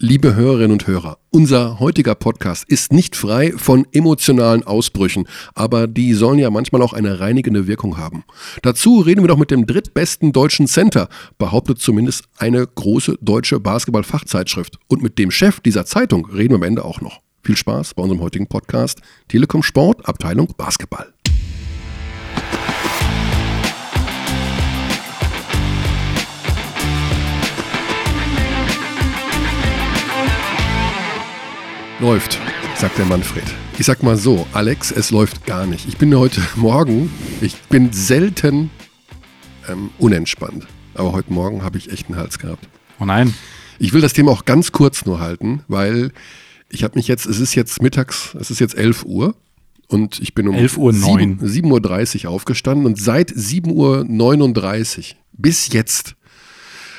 Liebe Hörerinnen und Hörer, unser heutiger Podcast ist nicht frei von emotionalen Ausbrüchen, aber die sollen ja manchmal auch eine reinigende Wirkung haben. Dazu reden wir doch mit dem drittbesten deutschen Center, behauptet zumindest eine große deutsche Basketball-Fachzeitschrift. Und mit dem Chef dieser Zeitung reden wir am Ende auch noch. Viel Spaß bei unserem heutigen Podcast Telekom Sport, Abteilung Basketball. Läuft, sagt der Manfred. Ich sag mal so, Alex, es läuft gar nicht. Ich bin heute Morgen, ich bin selten ähm, unentspannt. Aber heute Morgen habe ich echt einen Hals gehabt. Oh nein. Ich will das Thema auch ganz kurz nur halten, weil ich habe mich jetzt, es ist jetzt mittags, es ist jetzt 11 Uhr und ich bin um 11 Uhr 9. 7.30 Uhr aufgestanden und seit 7.39 Uhr bis jetzt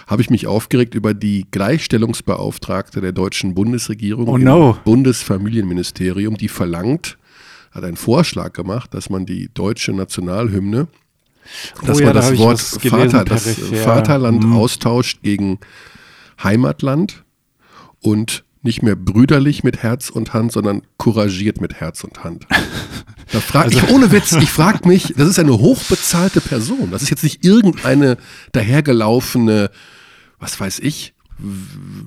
habe ich mich aufgeregt über die Gleichstellungsbeauftragte der deutschen Bundesregierung Oh im no. Bundesfamilienministerium, die verlangt, hat einen Vorschlag gemacht, dass man die deutsche Nationalhymne, dass Oh ja, man da das ich Wort was gelesen, Vater, das peripher. Vaterland Mhm. austauscht gegen Heimatland und nicht mehr brüderlich mit Herz und Hand, sondern couragiert mit Herz und Hand. Da frag Also ich, ohne Witz, ich frage mich, das ist eine hochbezahlte Person. Das ist jetzt nicht irgendeine dahergelaufene, was weiß ich,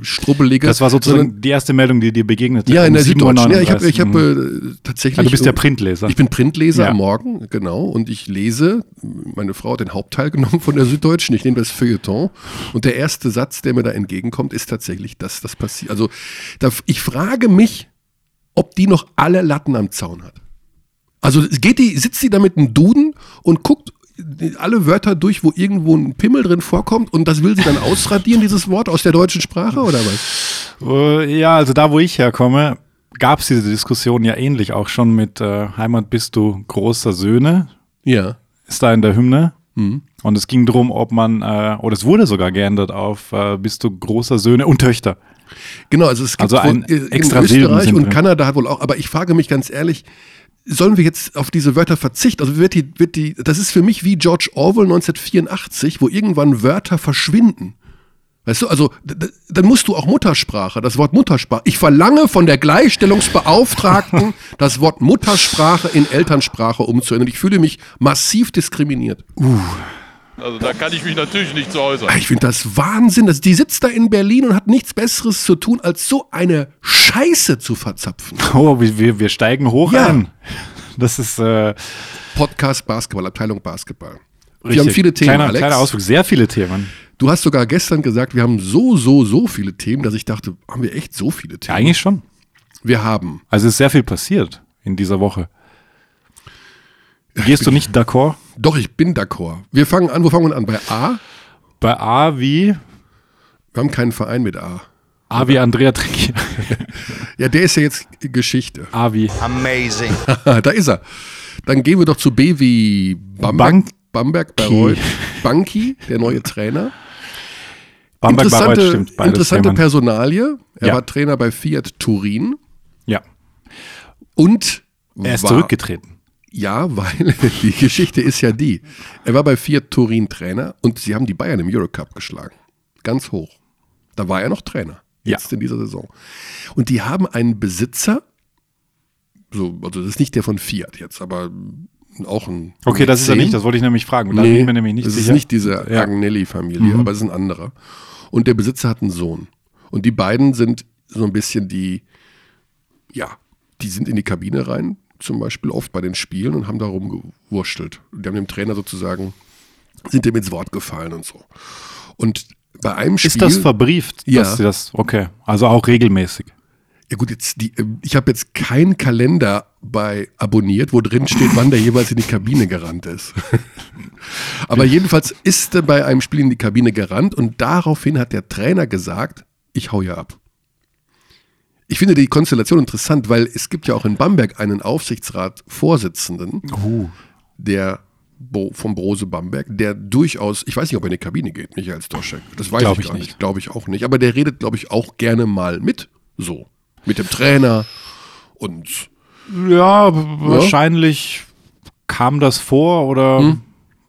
strubbelige. Das war sozusagen die erste Meldung, die dir begegnet ja, in der 7.39 Uhr. Süddeutschen. Ja, ich habe ich hab, äh, tatsächlich. Ah, du bist ja Printleser. Ich bin Printleser Ja. am Morgen, genau. Und ich lese, meine Frau hat den Hauptteil genommen von der Süddeutschen. Ich nehme das Feuilleton. Und der erste Satz, der mir da entgegenkommt, ist tatsächlich, dass das passiert. Also da, ich frage mich, ob die noch alle Latten am Zaun hat. Also geht die, sitzt die da mit einem Duden und guckt alle Wörter durch, wo irgendwo ein Pimmel drin vorkommt und das will sie dann ausradieren, dieses Wort aus der deutschen Sprache oder was? Äh, Ja, also da, wo ich herkomme, gab es diese Diskussion ja ähnlich auch schon mit äh, Heimat bist du großer Söhne, Ja. ist da in der Hymne. Mhm. Und es ging darum, ob man, äh, oder es wurde sogar geändert auf äh, bist du großer Söhne und Töchter. Genau, also es gibt Also ein wohl, in extra Silben Österreich und drin. Kanada hat wohl auch, aber ich frage mich ganz ehrlich, sollen wir jetzt auf diese Wörter verzichten? Also wird die, wird die, das ist für mich wie George Orwell 1984, wo irgendwann Wörter verschwinden. Weißt du, also dann musst du auch Muttersprache, das Wort Muttersprache. Ich verlange von der Gleichstellungsbeauftragten, das Wort Muttersprache in Elternsprache umzuändern. Ich fühle mich massiv diskriminiert. Also da kann ich mich natürlich nicht zu äußern. Ich finde das Wahnsinn. Dass die sitzt da in Berlin und hat nichts Besseres zu tun, als so eine Scheiße zu verzapfen. Oh, wir, wir, wir steigen hoch Ja. an. Das ist äh, Podcast Basketball, Abteilung Basketball. Wir richtig. haben viele Themen, kleiner, Alex. kleiner Ausflug, sehr viele Themen. Du hast sogar gestern gesagt, wir haben so, so, so viele Themen, dass ich dachte, haben wir echt so viele Ja, Themen? eigentlich schon. wir haben. Also es ist sehr viel passiert in dieser Woche. Gehst du nicht d'accord? Doch, ich bin d'accord. Wir fangen an, wo fangen wir an? Bei A? Bei A wie Wir haben keinen Verein mit A. A wie Andrea Trinkier. Ja, der ist ja jetzt Geschichte. A wie Amazing. da ist er. Dann gehen wir doch zu B wie Bamberg, Bamberg Bayreuth. Banki, der neue Trainer. Bamberg Bayreuth interessante stimmt. Beides interessante Themen. Personalie. Er Ja. war Trainer bei Fiat Turin Ja, und er ist war, zurückgetreten. Ja, weil die Geschichte ist ja die. Er war bei Fiat Turin Trainer und sie haben die Bayern im Eurocup geschlagen. Ganz hoch. Da war er noch Trainer. Ja. Jetzt in dieser Saison. Und die haben einen Besitzer, so, also das ist nicht der von Fiat jetzt, aber auch ein. Okay, das ist er nicht, das wollte ich nämlich fragen. Da bin Nee, ich mir nämlich nicht das sicher. ist nicht diese Ja. Agnelli-Familie, Mhm. aber es ist ein anderer. Und der Besitzer hat einen Sohn. Und die beiden sind so ein bisschen die, ja, die sind in die Kabine rein, zum Beispiel oft bei den Spielen und haben da rumgewurschtelt. Die haben dem Trainer sozusagen, sind dem ins Wort gefallen und so. Und bei einem Spiel. Ist das verbrieft? Ja. Dass sie das, okay, also auch regelmäßig. Ja gut, jetzt die, ähm, ich habe jetzt keinen Kalender bei abonniert, wo drin steht, wann der jeweils in die Kabine gerannt ist. Aber jedenfalls ist er bei einem Spiel in die Kabine gerannt und daraufhin hat der Trainer gesagt, ich hau ja ab. Ich finde die Konstellation interessant, weil es gibt ja auch in Bamberg einen Aufsichtsratsvorsitzenden, der Bo, vom Brose Bamberg, der durchaus, ich weiß nicht, ob er in die Kabine geht, Michael Stoschek. Das weiß Glaub ich ich gar nicht. nicht. Glaube ich auch nicht. Aber der redet, glaube ich, auch gerne mal mit. So. Mit dem Trainer und Ja, wahrscheinlich kam das vor oder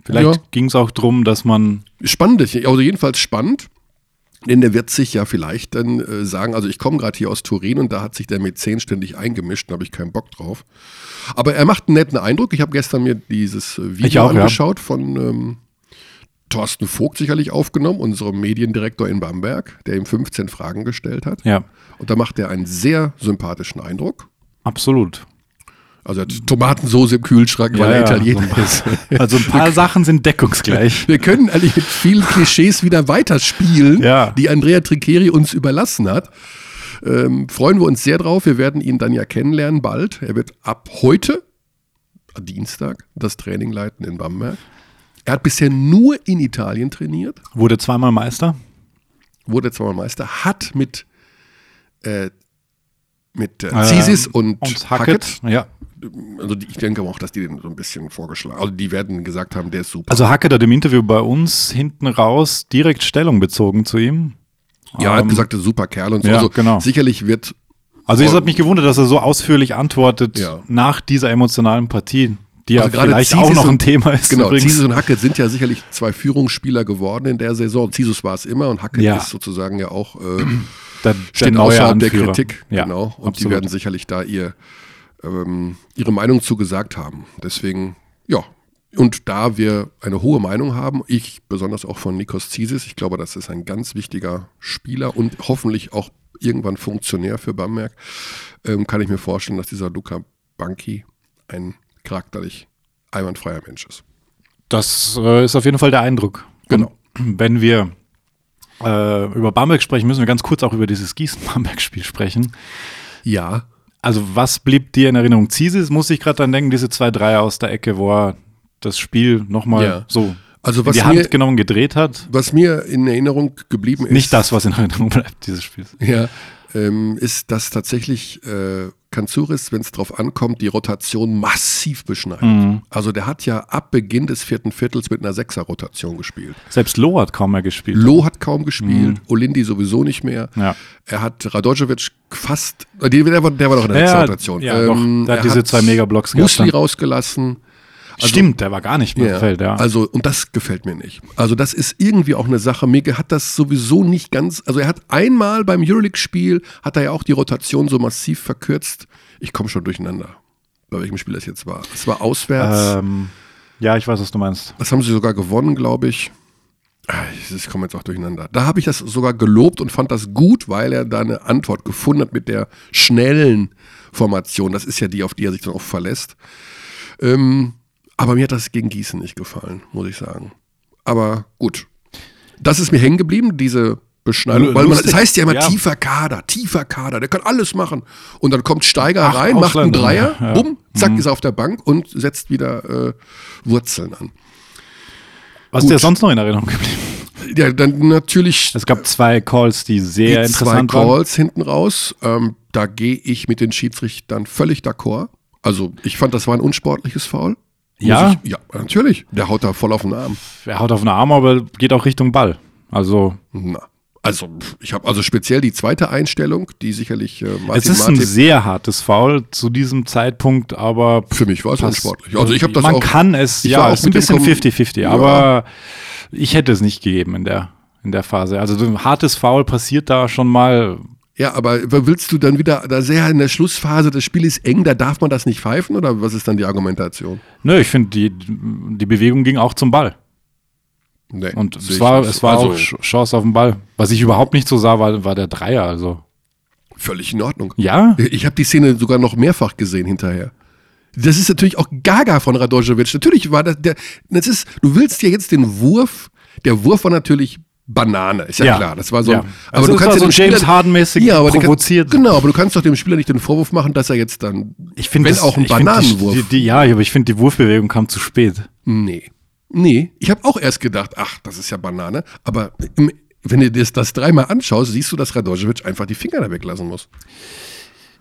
vielleicht Hm. Ja. ging es auch drum, dass man spannend, also jedenfalls spannend. Denn der wird sich ja vielleicht dann äh, sagen, also ich komme gerade hier aus Turin und da hat sich der Mäzen ständig eingemischt, da habe ich keinen Bock drauf. Aber er macht einen netten Eindruck. Ich habe gestern mir dieses äh, Video auch, ja. angeschaut von ähm, Thorsten Vogt sicherlich aufgenommen, unserem Mediendirektor in Bamberg, der ihm 15 Fragen gestellt hat. Ja, Und da macht er einen sehr sympathischen Eindruck. absolut. Also er hat Tomatensoße im Kühlschrank, weil Ja, er ja, Italiener so ist. Also ein paar Sachen sind deckungsgleich. Wir können eigentlich mit vielen Klischees wieder weiterspielen, Ja. die Andrea Triceri uns überlassen hat. Ähm, freuen wir uns sehr drauf. Wir werden ihn dann ja kennenlernen bald. Er wird ab heute, Dienstag, das Training leiten in Bamberg. Er hat bisher nur in Italien trainiert, Wurde zweimal Meister. wurde zweimal Meister, hat mit, äh, mit äh, Zisis und, und Hackett, Hackett. Ja. Also die, ich denke auch, dass die den so ein bisschen vorgeschlagen Also die werden gesagt haben, der ist super. Also Hackett hat im Interview bei uns hinten raus direkt Stellung bezogen zu ihm. ja, er hat ähm, gesagt, der ist super Kerl und so. ja, also genau. sicherlich wird Also es hat mich gewundert, dass er so ausführlich antwortet Ja. nach dieser emotionalen Partie, die Also ja gerade vielleicht Zisis auch noch und- ein Thema ist. Genau, übrigens. Zisus und Hackett sind ja sicherlich zwei Führungsspieler geworden in der Saison. Zisus war es immer und Hackett Ja. ist sozusagen ja auch äh, der, steht neue außerhalb der Anführer. Kritik. Ja, genau. Und die absolut. werden sicherlich da ihr, ähm, ihre Meinung zugesagt haben. Deswegen, ja. Und da wir eine hohe Meinung haben, ich besonders auch von Nikos Zisis, ich glaube, das ist ein ganz wichtiger Spieler und hoffentlich auch irgendwann Funktionär für Bamberg, ähm, kann ich mir vorstellen, dass dieser Luca Banki ein charakterlich einwandfreier Mensch ist. Das äh, ist auf jeden Fall der Eindruck. Genau. Und wenn wir äh, über Bamberg sprechen, müssen wir ganz kurz auch über dieses Gießen-Bamberg-Spiel sprechen. Ja, Also was blieb dir in Erinnerung? Zisis muss ich gerade dran denken, diese zwei Dreier aus der Ecke, wo er das Spiel nochmal Ja. so Also in was die Hand mir- genommen, gedreht hat. was mir in Erinnerung geblieben ist. Nicht das, was in Erinnerung bleibt, dieses Spiels. Ja, ähm, ist, dass tatsächlich äh, Kanzuris, wenn es drauf ankommt, die Rotation massiv beschneidet. Mhm. Also der hat ja ab Beginn des vierten Viertels mit einer Sechser-Rotation gespielt. Selbst Loh hat kaum mehr gespielt. Loh hat kaum gespielt, Olindi sowieso nicht mehr. Mhm. Ja. Er hat Radojevic fast, äh, der, war, der war doch in der Ja, Sechser-Rotation. ja, doch. Der hat er diese zwei Megablocks gehabt Musli dann. Rausgelassen. Stimmt, der war gar nicht mehr im Feld, ja. Also, und das gefällt mir nicht. Also, das ist irgendwie auch eine Sache. Mir hat das sowieso nicht ganz. Also, er hat einmal beim Euroleague-Spiel, hat er ja auch die Rotation so massiv verkürzt. Ich komme schon durcheinander, bei welchem Spiel das jetzt war. Es war auswärts. ähm, ja, ich weiß, was du meinst. Das haben sie sogar gewonnen, glaube ich. Ah, Ich ich komme jetzt auch durcheinander. Da habe ich das sogar gelobt und fand das gut, weil er da eine Antwort gefunden hat mit der schnellen Formation. Das ist ja die, auf die er sich dann auch verlässt. Ähm, aber mir hat das gegen Gießen nicht gefallen, muss ich sagen. Aber gut. Das ist mir hängen geblieben, diese Beschneidung. Weil man, lustig. das heißt ja immer Ja. tiefer Kader, tiefer Kader, der kann alles machen. Und dann kommt Steiger Ach, rein, macht einen Dreier, ja. bumm, zack, ist er auf der Bank und setzt wieder äh, Wurzeln an. Was Gut. ist dir sonst noch in Erinnerung geblieben? Ja, dann natürlich Es gab zwei Calls, die sehr die zwei interessant waren. Calls hinten raus. Ähm, da gehe ich mit den Schiedsrichtern völlig d'accord. Also ich fand, das war ein unsportliches Foul. Ja? Ich, ja, natürlich. Der haut da voll auf den Arm. Er haut auf den Arm, aber geht auch Richtung Ball. Also Na. Also ich habe also speziell die zweite Einstellung, die sicherlich äh, Martin es ist ein Martin, sehr hartes Foul zu diesem Zeitpunkt, aber für mich war es unsportlich. Also ich habe das Man auch. kann es, ja, es ist ein bisschen Kom- 50-50, Ja. aber ich hätte es nicht gegeben in der, in der Phase. Also so ein hartes Foul passiert da schon mal. Ja, aber willst du dann wieder, da sehr in der Schlussphase, das Spiel ist eng, da darf man das nicht pfeifen oder was ist dann die Argumentation? Nö, ich finde, die, die Bewegung ging auch zum Ball. Nee, Und es war, es war also, auch Ch- Chance auf den Ball. Was ich überhaupt nicht so sah, war, war der Dreier. Also. völlig in Ordnung. Ja? Ich habe die Szene sogar noch mehrfach gesehen hinterher. Das ist natürlich auch Gaga von Radojevic. Natürlich war das der. Das ist, du willst ja jetzt den Wurf. Der Wurf war natürlich Banane, ist ja, Ja. klar. Das war so. Ja. ein- Also du es kannst ja so Spieler- James Harden-mäßig ja, aber provoziert. Genau, aber du kannst doch dem Spieler nicht den Vorwurf machen, dass er jetzt dann. Ich finde wenn das- auch ein Bananenwurf. Die, die, ja, aber ich finde, die Wurfbewegung kam zu spät. Nee. Nee, ich habe auch erst gedacht, ach, das ist ja Banane. Aber im, wenn du das, das dreimal anschaust, siehst du, dass Radojevic einfach die Finger da weglassen muss.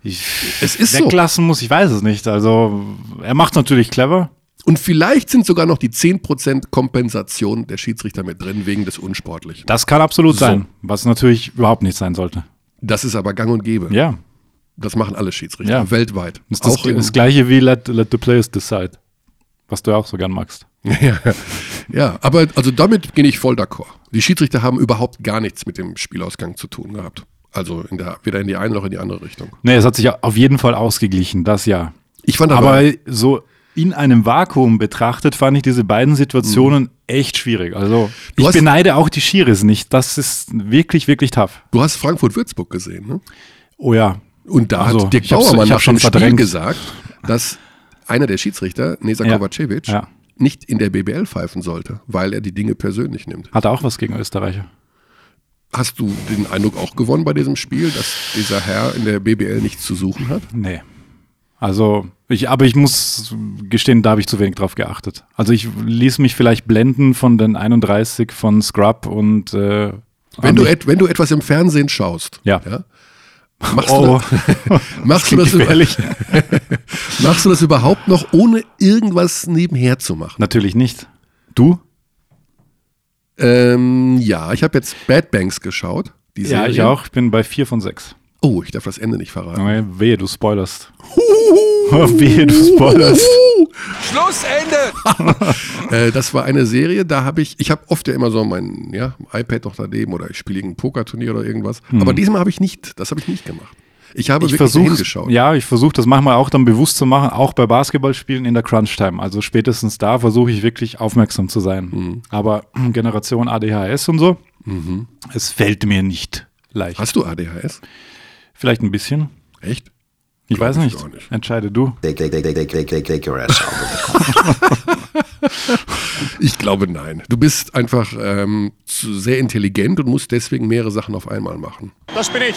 Ich, Es ist so. weglassen muss, ich weiß es nicht. Also, er macht natürlich clever. Und vielleicht sind sogar noch die 10% Kompensation der Schiedsrichter mit drin, wegen des Unsportlichen. Das kann absolut So. sein, was natürlich überhaupt nicht sein sollte. Das ist aber gang und gäbe. Ja, Das machen alle Schiedsrichter, Ja. weltweit. das ist das, Auch das gleiche wie let, let the players decide, was du ja auch so gern magst. ja, Ja, aber also damit bin ich voll d'accord. Die Schiedsrichter haben überhaupt gar nichts mit dem Spielausgang zu tun gehabt. Also in der, weder in die eine noch in die andere Richtung. Nee, es hat sich ja auf jeden Fall ausgeglichen, das ja. Ich fand aber, Aber so in einem Vakuum betrachtet, fand ich diese beiden Situationen echt schwierig. Also Du ich beneide auch die Schiris nicht. Das ist wirklich, wirklich tough. du hast Frankfurt-Würzburg gesehen, ne? Oh ja. Und da Also, hat Dirk Bauermann nach schon dem Spiel gesagt, dass einer der Schiedsrichter, Nesa Ja. Kovacevic, Ja. nicht in der BBL pfeifen sollte, weil er die Dinge persönlich nimmt. Hat er auch was gegen Österreicher. Hast du den Eindruck auch gewonnen bei diesem Spiel, dass dieser Herr in der BBL nichts zu suchen hat? Nee. Also, ich, aber ich muss gestehen, da habe ich zu wenig drauf geachtet. Also ich ließ mich vielleicht blenden von den 31 von Scrub und äh, Wenn du, et, wenn du etwas im Fernsehen schaust, Ja. machst, Oh. du das, machst, du das, über- machst du das überhaupt noch, ohne irgendwas nebenher zu machen? Natürlich nicht. Du? Ähm, ja, ich habe jetzt Bad Banks geschaut. Die Ja, Serie. ich auch. Ich bin bei vier von sechs. Oh, ich darf das Ende nicht verraten. Okay, wehe, du spoilerst. wehe, du spoilerst. Äh, das war eine Serie, da habe ich, ich habe oft ja immer so mein ja, iPad noch daneben oder ich spiele irgendein Pokerturnier oder irgendwas. Aber diesmal habe ich nicht, das habe ich nicht gemacht. Ich habe Ich wirklich hingeschaut. ja, ich versuche das manchmal auch dann bewusst zu machen, auch bei Basketballspielen in der Crunch-Time. Also spätestens da versuche ich wirklich aufmerksam zu sein. Mhm. Aber Generation ADHS und so, es fällt mir nicht leicht. Hast du ADHS? Vielleicht ein bisschen. Echt? Ich Glaub weiß ich nicht. nicht. Entscheide du. Ich glaube nein. Du bist einfach ähm, zu, sehr intelligent und musst deswegen mehrere Sachen auf einmal machen. Das bin ich.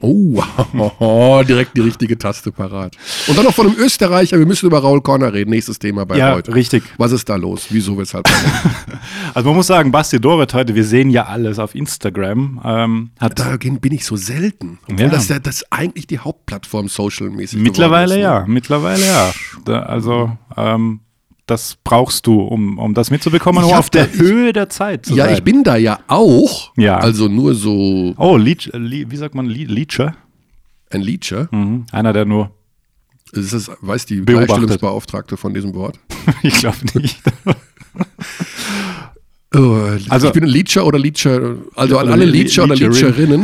Oh, direkt die richtige Taste parat. Und dann noch von einem Österreicher, wir müssen über Raul Corner reden, nächstes Thema bei Ja, heute. richtig. Was ist da los? Wieso, weshalb? Also man muss sagen, Basti Doret heute, wir sehen ja alles auf Instagram, ähm, hat da bin ich so selten. Obwohl Ja. das, das eigentlich die Hauptplattform social-mäßig mittlerweile ist, ne? ja, mittlerweile ja. Da, also ähm, das brauchst du, um, um das mitzubekommen, Ich auf der da- Höhe der Zeit zu Ja, sein. ich bin da ja auch. Ja. Also nur so Oh, Leech, Le, wie sagt man, Le, Leecher? ein Leecher. Mhm. Einer, der nur, Ist das, weiß die Beobachtet. Gleichstellungsbeauftragte von diesem Wort? ich glaube nicht. Oh, Also- ich bin ein Leecher oder Leecher, also an alle Le- Leecher oder Leecherin.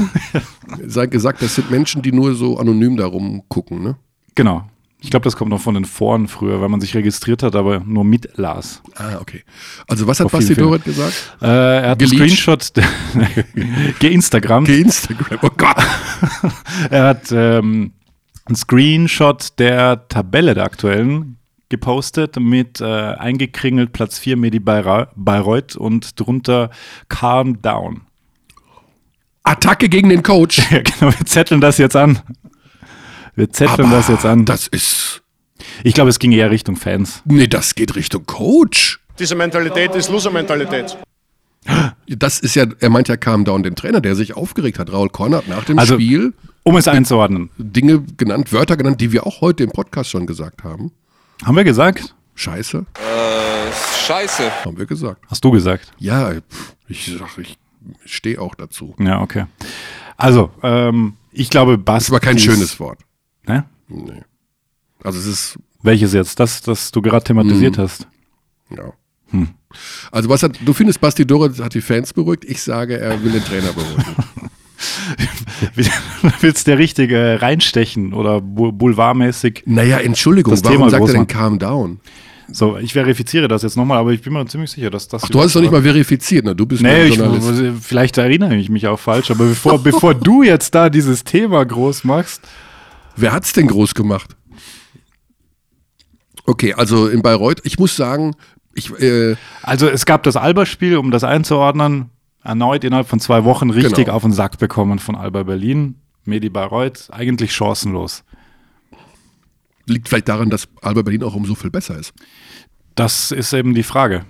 Leecherinnen sei gesagt, das sind Menschen, die nur so anonym darum gucken, ne? genau. Ich glaube, das kommt noch von den Foren früher, weil man sich registriert hat, aber nur mitlas. Ah, okay. Also was hat Basti Doret gesagt? Äh, er hat einen Geleakt. Screenshot, geinstagram. Ge Instagram. Oh Gott. Er hat ähm, einen Screenshot der Tabelle der aktuellen gepostet mit äh, eingekringelt Platz 4 Medi Bayreuth und drunter Calm Down. Attacke gegen den Coach. Ja, genau, wir zetteln das jetzt an. Wir zetteln das jetzt an. Das ist. Ich glaube, es ging eher Richtung Fans. Nee, das geht Richtung Coach. Diese Mentalität ist Loser-Mentalität. Das ist ja, er meint ja Calm Down, den Trainer, der sich aufgeregt hat. Raul Korn hat nach dem Also- Spiel Um es einzuordnen. Dinge genannt, Wörter genannt, die wir auch heute im Podcast schon gesagt haben. Haben wir gesagt? Scheiße, Scheiße. haben wir gesagt. Hast du gesagt? Ja, ich sag, ich stehe auch dazu. Ja, okay. Also, ähm, ich glaube, Basti. Das war kein schönes Wort. Ne? Nee. Also es ist, Welches jetzt? Das, das du gerade thematisiert hast. ja. Hm. Also was hat, du findest, Basti Doret hat die Fans beruhigt? Ich sage, er will den Trainer beruhigen. Willst der richtige reinstechen oder boulevardmäßig? naja, Entschuldigung, Das warum Thema sagt er denn. Calm Down? So, ich verifiziere das jetzt nochmal, aber ich bin mir ziemlich sicher, dass das. Ach, du hast es doch nicht mal verifiziert, ne? Du bist Nee, ich, vielleicht erinnere ich mich auch falsch, aber bevor, bevor du jetzt da dieses Thema groß machst. Wer hat's denn groß gemacht? Okay, also in Bayreuth, ich muss sagen, ich, äh, Also, es gab das Alba-Spiel, um das einzuordnen, erneut innerhalb von zwei Wochen richtig Genau. auf den Sack bekommen von Alba Berlin. Medi Bayreuth, eigentlich chancenlos. liegt vielleicht daran, dass Alba Berlin auch um so viel besser ist. Das ist eben die Frage.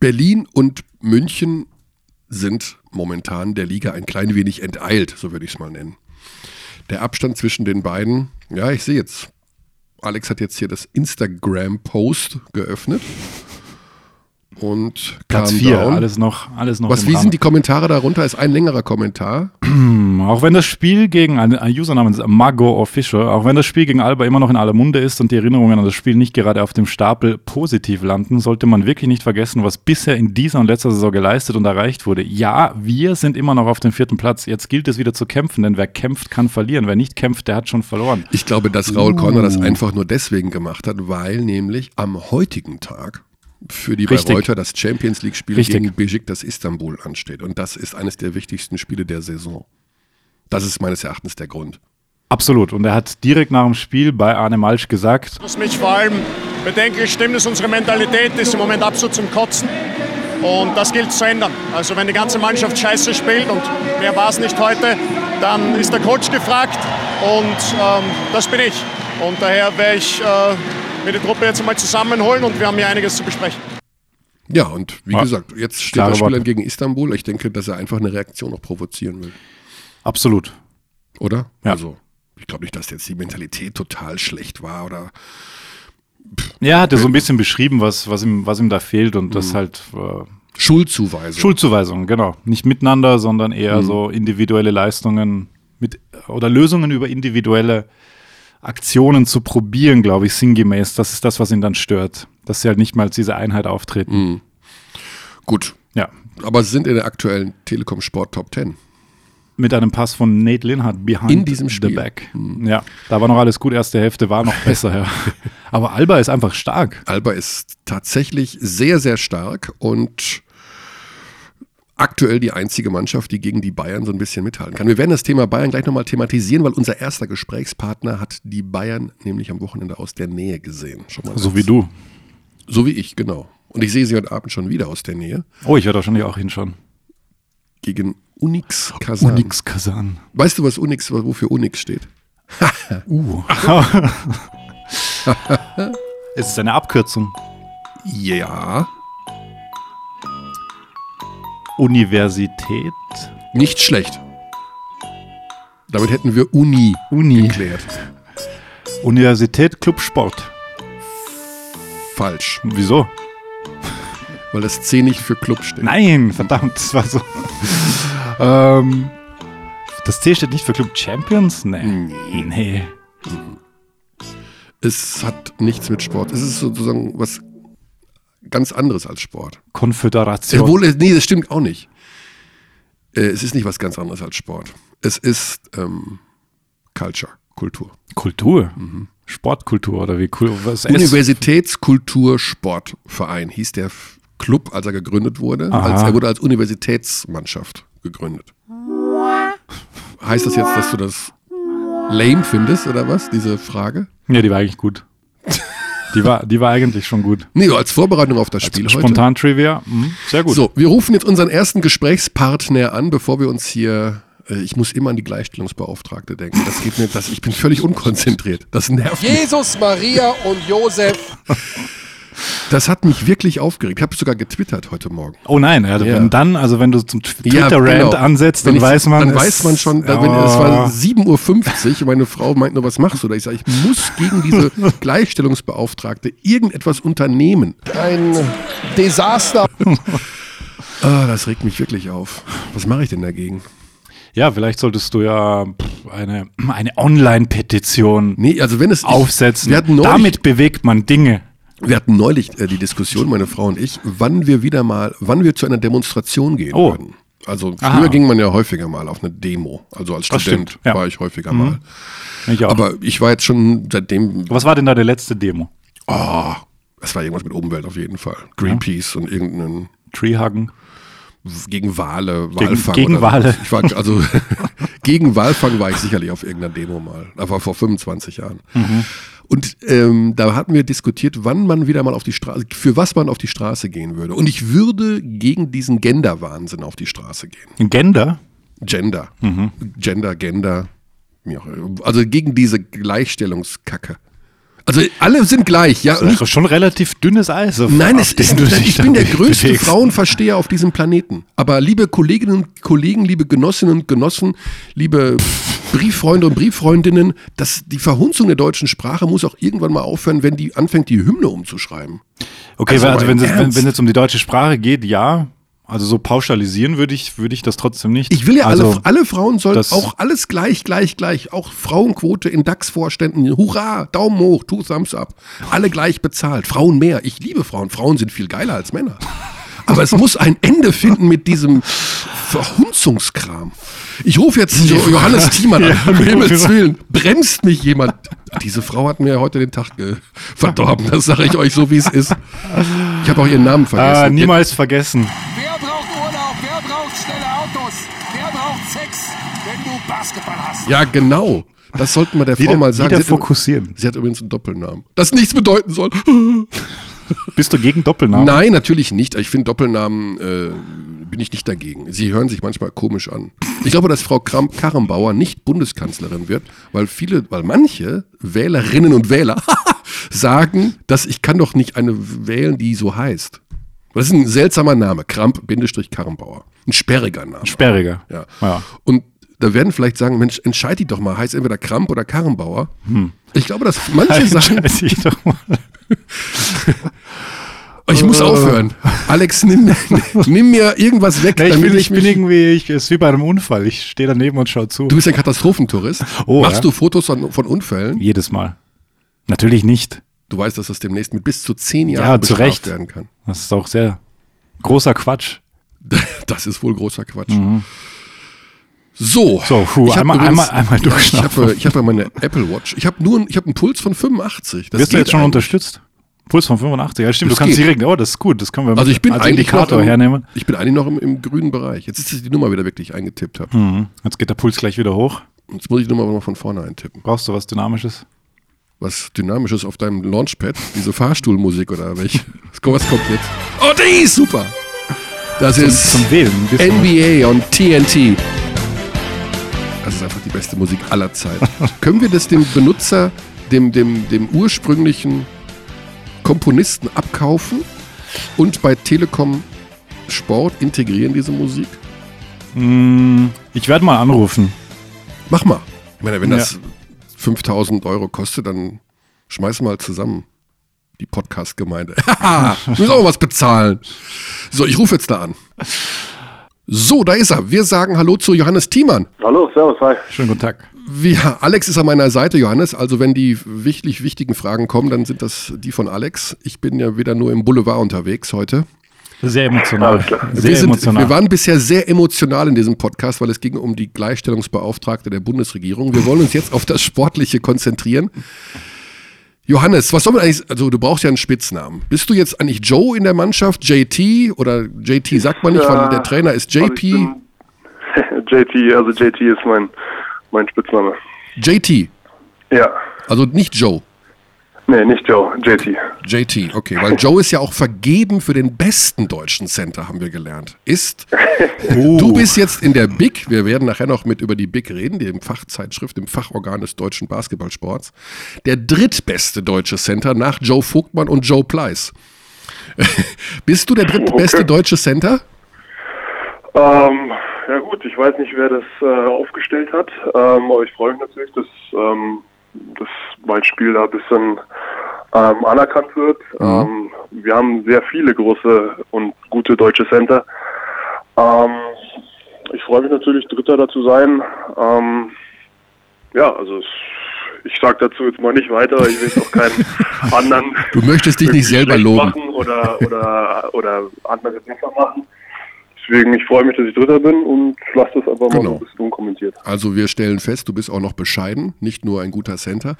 Berlin und München sind momentan der Liga ein klein wenig enteilt, so würde ich es mal nennen. Der Abstand zwischen den beiden, ja, ich sehe jetzt, Alex hat jetzt hier das Instagram-Post geöffnet. Und Platz calm 4, down. alles noch, alles noch Was, wie Rahmen. sind die Kommentare darunter? Ist ein längerer Kommentar. Auch wenn das Spiel gegen, ein, ein User namens Mago Official, auch wenn das Spiel gegen Alba immer noch in aller Munde ist und die Erinnerungen an das Spiel nicht gerade auf dem Stapel positiv landen, sollte man wirklich nicht vergessen, was bisher in dieser und letzter Saison geleistet und erreicht wurde. Ja, wir sind immer noch auf dem vierten Platz. Jetzt gilt es wieder zu kämpfen, denn wer kämpft, kann verlieren. Wer nicht kämpft, der hat schon verloren. Ich glaube, dass Raul Corner das einfach nur deswegen gemacht hat, weil nämlich am heutigen Tag für die Richtig. Bayreuther das Champions League-Spiel gegen Besiktas Istanbul ansteht. Und das ist eines der wichtigsten Spiele der Saison. Das ist meines Erachtens der Grund. Absolut. Und er hat direkt nach dem Spiel bei Arne Malsch gesagt, Was mich vor allem bedenklich stimmt, ist unsere Mentalität, ist im Moment absolut zum Kotzen. Und das gilt zu ändern. Also wenn die ganze Mannschaft scheiße spielt und wer war es nicht heute, dann ist der Coach gefragt und ähm, das bin ich. Und daher werde ich äh, mir die Truppe jetzt mal zusammenholen und wir haben hier einiges zu besprechen. Ja, und wie Ja. gesagt, jetzt steht Klare das Spiel gegen Istanbul. Ich denke, dass er einfach eine Reaktion noch provozieren will. absolut. Oder? Ja. Also, ich glaube nicht, dass jetzt die Mentalität total schlecht war oder. Ja, er hat ja so ein bisschen beschrieben, was, was, ihm, was ihm da fehlt und das halt äh, Schuldzuweisung. Schuldzuweisungen, genau. Nicht miteinander, sondern eher Mhm. so individuelle Leistungen mit oder Lösungen über individuelle Aktionen zu probieren, glaube ich, sinngemäß. Das ist das, was ihn dann stört. Dass sie halt nicht mal als diese Einheit auftreten. Mhm. Gut. Ja. Aber sie sind in der aktuellen Telekom Sport Top 10. Mit einem Pass von Nate Linhardt behind In diesem the Spiel. Mhm. back. Ja, da war noch alles gut. Erste Hälfte war noch besser, ja. Aber Alba ist einfach stark. Alba ist tatsächlich sehr, sehr stark und aktuell die einzige Mannschaft, die gegen die Bayern so ein bisschen mithalten kann. Wir werden das Thema Bayern gleich nochmal thematisieren, weil unser erster Gesprächspartner hat die Bayern nämlich am Wochenende aus der Nähe gesehen. Schon mal So ganz- wie du. So wie ich, genau. Und ich sehe sie heute Abend schon wieder aus der Nähe Oh, ich werde wahrscheinlich auch hinschauen. gegen Unix Kasan. Unix Kazan. Weißt du, was Unix, wofür Unix steht? Uh. es ist eine Abkürzung. Ja, Universität. nicht schlecht. Damit hätten wir Uni, Uni. geklärt. Universität Club Sport. Falsch, Wieso? weil das C nicht für Club steht. Nein, verdammt, das war so. ähm, das C steht nicht für Club Champions? Nee. Nee. nee. Es hat nichts mit Sport. Es ist sozusagen was ganz anderes als Sport. Konföderation. Obwohl, nee, das stimmt auch nicht. Äh, Es ist nicht was ganz anderes als Sport. Es ist ähm, Culture, Kultur. Kultur. Sportkultur oder wie cool. Was S? Universitätskultur-Sportverein hieß der Club, als er gegründet wurde. Als, er wurde als Universitätsmannschaft gegründet. Heißt das jetzt, dass du das lame findest oder was, diese Frage? Ja, die war eigentlich gut. Die war, die war eigentlich schon gut. Nee, als Vorbereitung auf das Spiel heute. Spontan Trivia. Mhm. Sehr gut. So, wir rufen jetzt unseren ersten Gesprächspartner an, bevor wir uns hier. äh, Ich muss immer an die Gleichstellungsbeauftragte denken. Das geht mir, das, ich bin völlig unkonzentriert. Das nervt mich. Jesus, Maria und Josef. Das hat mich wirklich aufgeregt. Ich habe sogar getwittert heute Morgen. Oh nein, also Ja. wenn dann, also wenn du zum Ja, Twitter-Rant genau. ansetzt, dann ich- weiß man. Dann es- weiß man schon, da, wenn, es war 7.50 Uhr und meine Frau meint nur, was machst du da? Ich sage, ich muss gegen diese Gleichstellungsbeauftragte irgendetwas unternehmen. Ein Desaster. Ah, das regt mich wirklich auf. Was mache ich denn dagegen? Ja, vielleicht solltest du ja eine, eine Online-Petition Nee, also wenn es. ich- aufsetzen. Wir hatten neulich, Damit bewegt man Dinge. Wir hatten neulich äh, die Diskussion, meine Frau und ich, wann wir wieder mal, wann wir zu einer Demonstration gehen Oh. würden. Also früher Aha. ging man ja häufiger mal auf eine Demo. Also als Das Student stimmt, ja. war ich häufiger mal. Ich auch. Aber ich war jetzt schon seitdem Was war denn da der letzte Demo? Oh, das war irgendwas mit Umwelt auf jeden Fall. Greenpeace und irgendeinen Treehuggen. Gegen Wale, Gegen- Walfang. gegen oder Wale. Ich war also gegen Walfang war ich sicherlich auf irgendeiner Demo mal. Aber vor 25 Jahren. Mhm. Und ähm, da hatten wir diskutiert, wann man wieder mal auf die Straße, für was man auf die Straße gehen würde. Und ich würde gegen diesen Gender-Wahnsinn auf die Straße gehen. Gender? Gender. Mhm. Gender, Gender. Also gegen diese Gleichstellungskacke. Also alle sind gleich, ja. Das ist schon relativ dünnes Eis. Nein, es ist, ich bin der größte bewegst. Frauenversteher auf diesem Planeten. Aber liebe Kolleginnen und Kollegen, liebe Genossinnen und Genossen, liebe Brieffreunde und Brieffreundinnen, dass die Verhunzung der deutschen Sprache muss auch irgendwann mal aufhören, wenn die anfängt, die Hymne umzuschreiben. Okay, Also also, wenn, es, wenn, wenn es um die deutsche Sprache geht, ja. Also so pauschalisieren würde ich, würde ich das trotzdem nicht. Ich will ja, also, alle, alle Frauen sollen auch alles gleich, gleich, gleich. Auch Frauenquote in DAX-Vorständen. Hurra, Daumen hoch, two thumbs up. Alle gleich bezahlt. Frauen mehr. Ich liebe Frauen. Frauen sind viel geiler als Männer. Aber es muss ein Ende finden mit diesem Verhunzungskram. Ich rufe jetzt Jo- Johannes Thiemann an. Um Himmels Willen. Bremst mich jemand. Diese Frau hat mir heute den Tag verdorben. Das sage ich euch so, wie es ist. Ich habe auch ihren Namen vergessen. Ah, niemals vergessen. Wer braucht Urlaub? Wer braucht schnelle Autos? Wer braucht Sex, wenn du Basketball hast? Ja, genau. Das sollten wir der Frau Wieder, mal sagen. wieder Sie hat- fokussieren. Sie hat übrigens einen Doppelnamen. Das nichts bedeuten soll. Bist du gegen Doppelnamen? Nein, natürlich nicht. Ich finde Doppelnamen äh, bin ich nicht dagegen. Sie hören sich manchmal komisch an. Ich glaube, dass Frau Kram Karrenbauer nicht Bundeskanzlerin wird, weil viele, weil manche Wählerinnen und Wähler sagen, dass ich kann doch nicht eine wählen, die so heißt. Das ist ein seltsamer Name. Kramp-Karrenbauer. Ein sperriger Name. Sperriger. Ja. Ja. Und da werden vielleicht sagen, Mensch, entscheid die doch mal, heißt entweder Kramp oder Karrenbauer. Ich glaube, dass manche sagen, Entscheide ich doch mal. ich muss aufhören. Alex, nimm, nimm mir irgendwas weg, Ja, ich, bin, ich, ich bin irgendwie, ich, es ist wie bei einem Unfall. Ich stehe daneben und schaue zu. Du bist ein Katastrophentourist. Oh, Machst ja. du Fotos von, von Unfällen? Jedes Mal. Natürlich nicht. Du weißt, dass das demnächst mit bis zu zehn Jahren Ja, zu Recht. werden kann. Das ist auch sehr großer Quatsch. Das ist wohl großer Quatsch. Mhm. So, puh, ich hab einmal- einmal- einmal ja, ich durchschnaufen. habe ich hab ja meine Apple Watch. Ich habe nur einen- ich hab einen Puls von 85. Das Wirst du jetzt schon eigentlich. unterstüzt? Puls von 85. Ja, stimmt. Das du kannst geht. direkt, oh, das ist gut. Das können wir Also ich bin als eigentlich Indikator im, hernehmen. Ich bin eigentlich noch im, im grünen Bereich. Jetzt ist die Nummer wieder wirklich eingetippt habe. Mhm. Jetzt geht der Puls gleich wieder hoch. Jetzt muss ich die Nummer mal von vorne eintippen. Brauchst du was Dynamisches? Was Dynamisches auf deinem Launchpad? Diese Fahrstuhlmusik oder welch? Was kommt jetzt? Oh, die ist super! Das ist Zum Wählen. NBA und TNT. Das ist einfach die beste Musik aller Zeiten. Können wir das dem Benutzer, dem, dem, dem ursprünglichen Komponisten abkaufen und bei Telekom Sport integrieren, diese Musik? Mm, Ich werde mal anrufen. Mach mal. Ich meine, wenn Ja. das 5000 Euro kostet, dann schmeiß mal zusammen die Podcast-Gemeinde. Haha, müssen auch was bezahlen. So, ich rufe jetzt da an. So, da ist er. Wir sagen Hallo zu Johannes Thiemann. Hallo, servus, hi. Schönen guten Tag. Wir, Alex ist an meiner Seite, Johannes. Also wenn die wichtig wichtigen Fragen kommen, dann sind das die von Alex. Ich bin ja wieder nur im Boulevard unterwegs heute. Sehr emotional. Sehr wir, sind, emotional. wir waren bisher sehr emotional in diesem Podcast, weil es ging um die Gleichstellungsbeauftragte der Bundesregierung. Wir wollen uns jetzt auf das Sportliche konzentrieren. Johannes, was soll man eigentlich, also du brauchst ja einen Spitznamen. Bist du jetzt eigentlich Joe in der Mannschaft, JT oder JT sagt man nicht, weil der Trainer ist Also JP. JT, also JT ist mein, mein Spitzname. JT, Ja. also nicht Joe. Nee, nicht Joe, JT. JT, okay, weil Joe ist ja auch vergeben für den besten deutschen Center, haben wir gelernt. Ist, du bist jetzt in der Big, wir werden nachher noch mit über die Big reden, dem Fachzeitschrift, dem Fachorgan des deutschen Basketballsports, der drittbeste deutsche Center nach Joe Vogtmann und Joe Pleiss. bist du der drittbeste Okay. deutsche Center? Ähm, ja gut, ich weiß nicht, wer das äh, aufgestellt hat, ähm, aber ich freue mich natürlich, dass, ähm, dass mein Spiel da ein bisschen ähm, anerkannt wird. Ähm, wir haben sehr viele große und gute deutsche Center. Ähm, ich freue mich natürlich, Dritter dazu sein. Ähm, ja, also ich sage dazu jetzt mal nicht weiter, ich will auch keinen anderen Du möchtest dich nicht selber loben. machen oder, oder, oder andere besser machen. Deswegen, ich freue mich, dass ich Dritter bin und lasse das mal Genau. so ein bisschen unkommentiert. Also wir stellen fest, du bist auch noch bescheiden, nicht nur ein guter Center.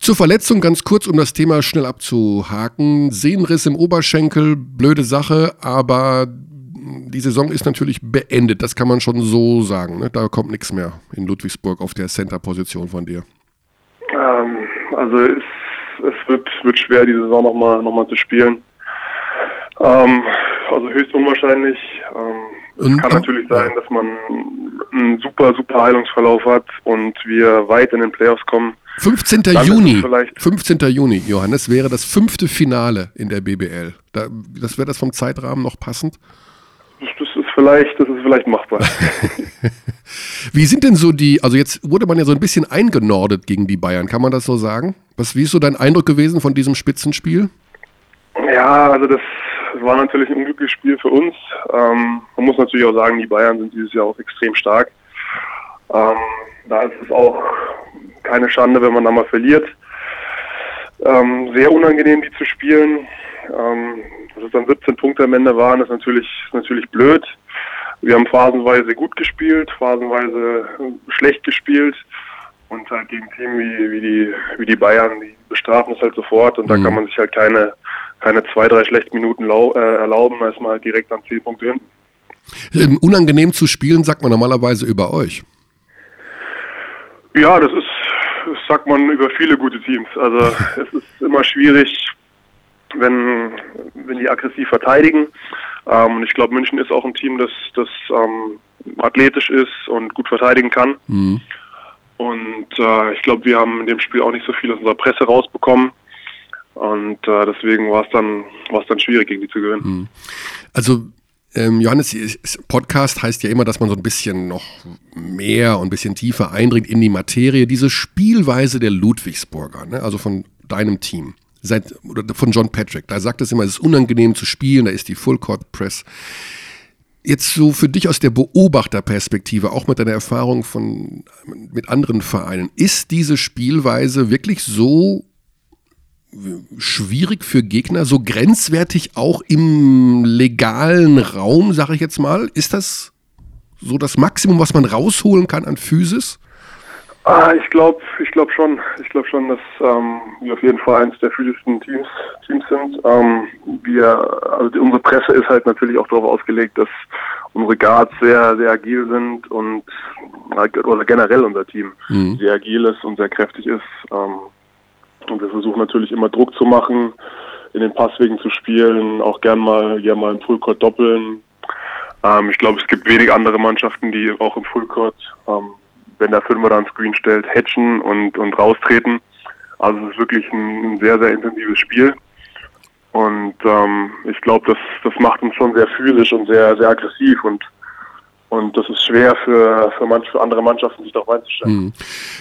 Zur Verletzung ganz kurz, um das Thema schnell abzuhaken. Sehnenriss im Oberschenkel, blöde Sache, aber die Saison ist natürlich beendet, das kann man schon so sagen. Ne? Da kommt nichts mehr in Ludwigsburg auf der Center-Position von dir. Ähm, also es, es wird, wird schwer, die Saison nochmal noch mal zu spielen. Ähm, also höchst unwahrscheinlich. Ähm, es kann natürlich sein, dass man einen super, super Heilungsverlauf hat und wir weit in den Playoffs kommen. 15. Dann Juni, vielleicht- 15. Juni, Johannes, wäre das fünfte Finale in der BBL. Da, das wäre das vom Zeitrahmen noch passend? Das, das ist vielleicht, das ist vielleicht machbar. Wie sind denn so die, also jetzt wurde man ja so ein bisschen eingenordet gegen die Bayern, kann man das so sagen? Was, wie ist so dein Eindruck gewesen von diesem Spitzenspiel? Ja, also das war natürlich ein unglückliches Spiel für uns. Ähm, man muss natürlich auch sagen, die Bayern sind dieses Jahr auch extrem stark. Ähm, da ist es auch keine Schande, wenn man da mal verliert. Ähm, sehr unangenehm, die zu spielen. Ähm, dass es dann 17 Punkte am Ende waren, ist natürlich, ist natürlich blöd. Wir haben phasenweise gut gespielt, phasenweise schlecht gespielt. Und halt gegen Team wie, wie, die, wie die Bayern, die bestrafen es halt sofort. Und Mhm. da kann man sich halt keine, keine zwei, drei schlechten Minuten äh, erlauben, erstmal direkt an 10 Punkte hinten. Ähm, unangenehm zu spielen, sagt man normalerweise über euch. Ja, das ist, das sagt man über viele gute Teams. Also es ist immer schwierig, wenn, wenn die aggressiv verteidigen. Ähm, und ich glaube, München ist auch ein Team, das, das ähm, athletisch ist und gut verteidigen kann. Mhm. Und äh, ich glaube, wir haben in dem Spiel auch nicht so viel aus unserer Presse rausbekommen. Und äh, deswegen war es dann, dann schwierig, gegen die zu gewinnen. Also ähm, Johannes, es- Podcast heißt ja immer, dass man so ein bisschen noch mehr und ein bisschen tiefer eindringt in die Materie. Diese Spielweise der Ludwigsburger, ne? also von deinem Team, seit, oder von John Patrick, da sagt es immer, es ist unangenehm zu spielen, da ist die Full Court Press. Jetzt so für dich aus der Beobachterperspektive, auch mit deiner Erfahrung von, mit anderen Vereinen, ist diese Spielweise wirklich so schwierig für Gegner, so grenzwertig auch im legalen Raum, sage ich jetzt mal? Ist das so das Maximum, was man rausholen kann an Physis? Ah, ich glaube, ich glaube schon. Ich glaube schon, dass ähm, wir auf jeden Fall eines der physischsten Teams, Teams sind. Ähm, wir, also unsere Presse ist halt natürlich auch darauf ausgelegt, dass unsere Guards sehr, sehr agil sind und oder generell unser Team Mhm. sehr agil ist und sehr kräftig ist. Ähm, und wir versuchen natürlich immer Druck zu machen, in den Passwegen zu spielen, auch gern mal, gern mal im Fullcourt doppeln. Ähm, ich glaube, es gibt wenig andere Mannschaften, die auch im Fullcourt, ähm, wenn der Fünfer da einen Screen stellt, hatchen und, und raustreten. Also es ist wirklich ein, ein sehr, sehr intensives Spiel. Und ähm, ich glaube, das, das macht uns schon sehr physisch und sehr, sehr aggressiv und und das ist schwer für, für, manch, für andere Mannschaften, sich darauf einzustellen. Mhm.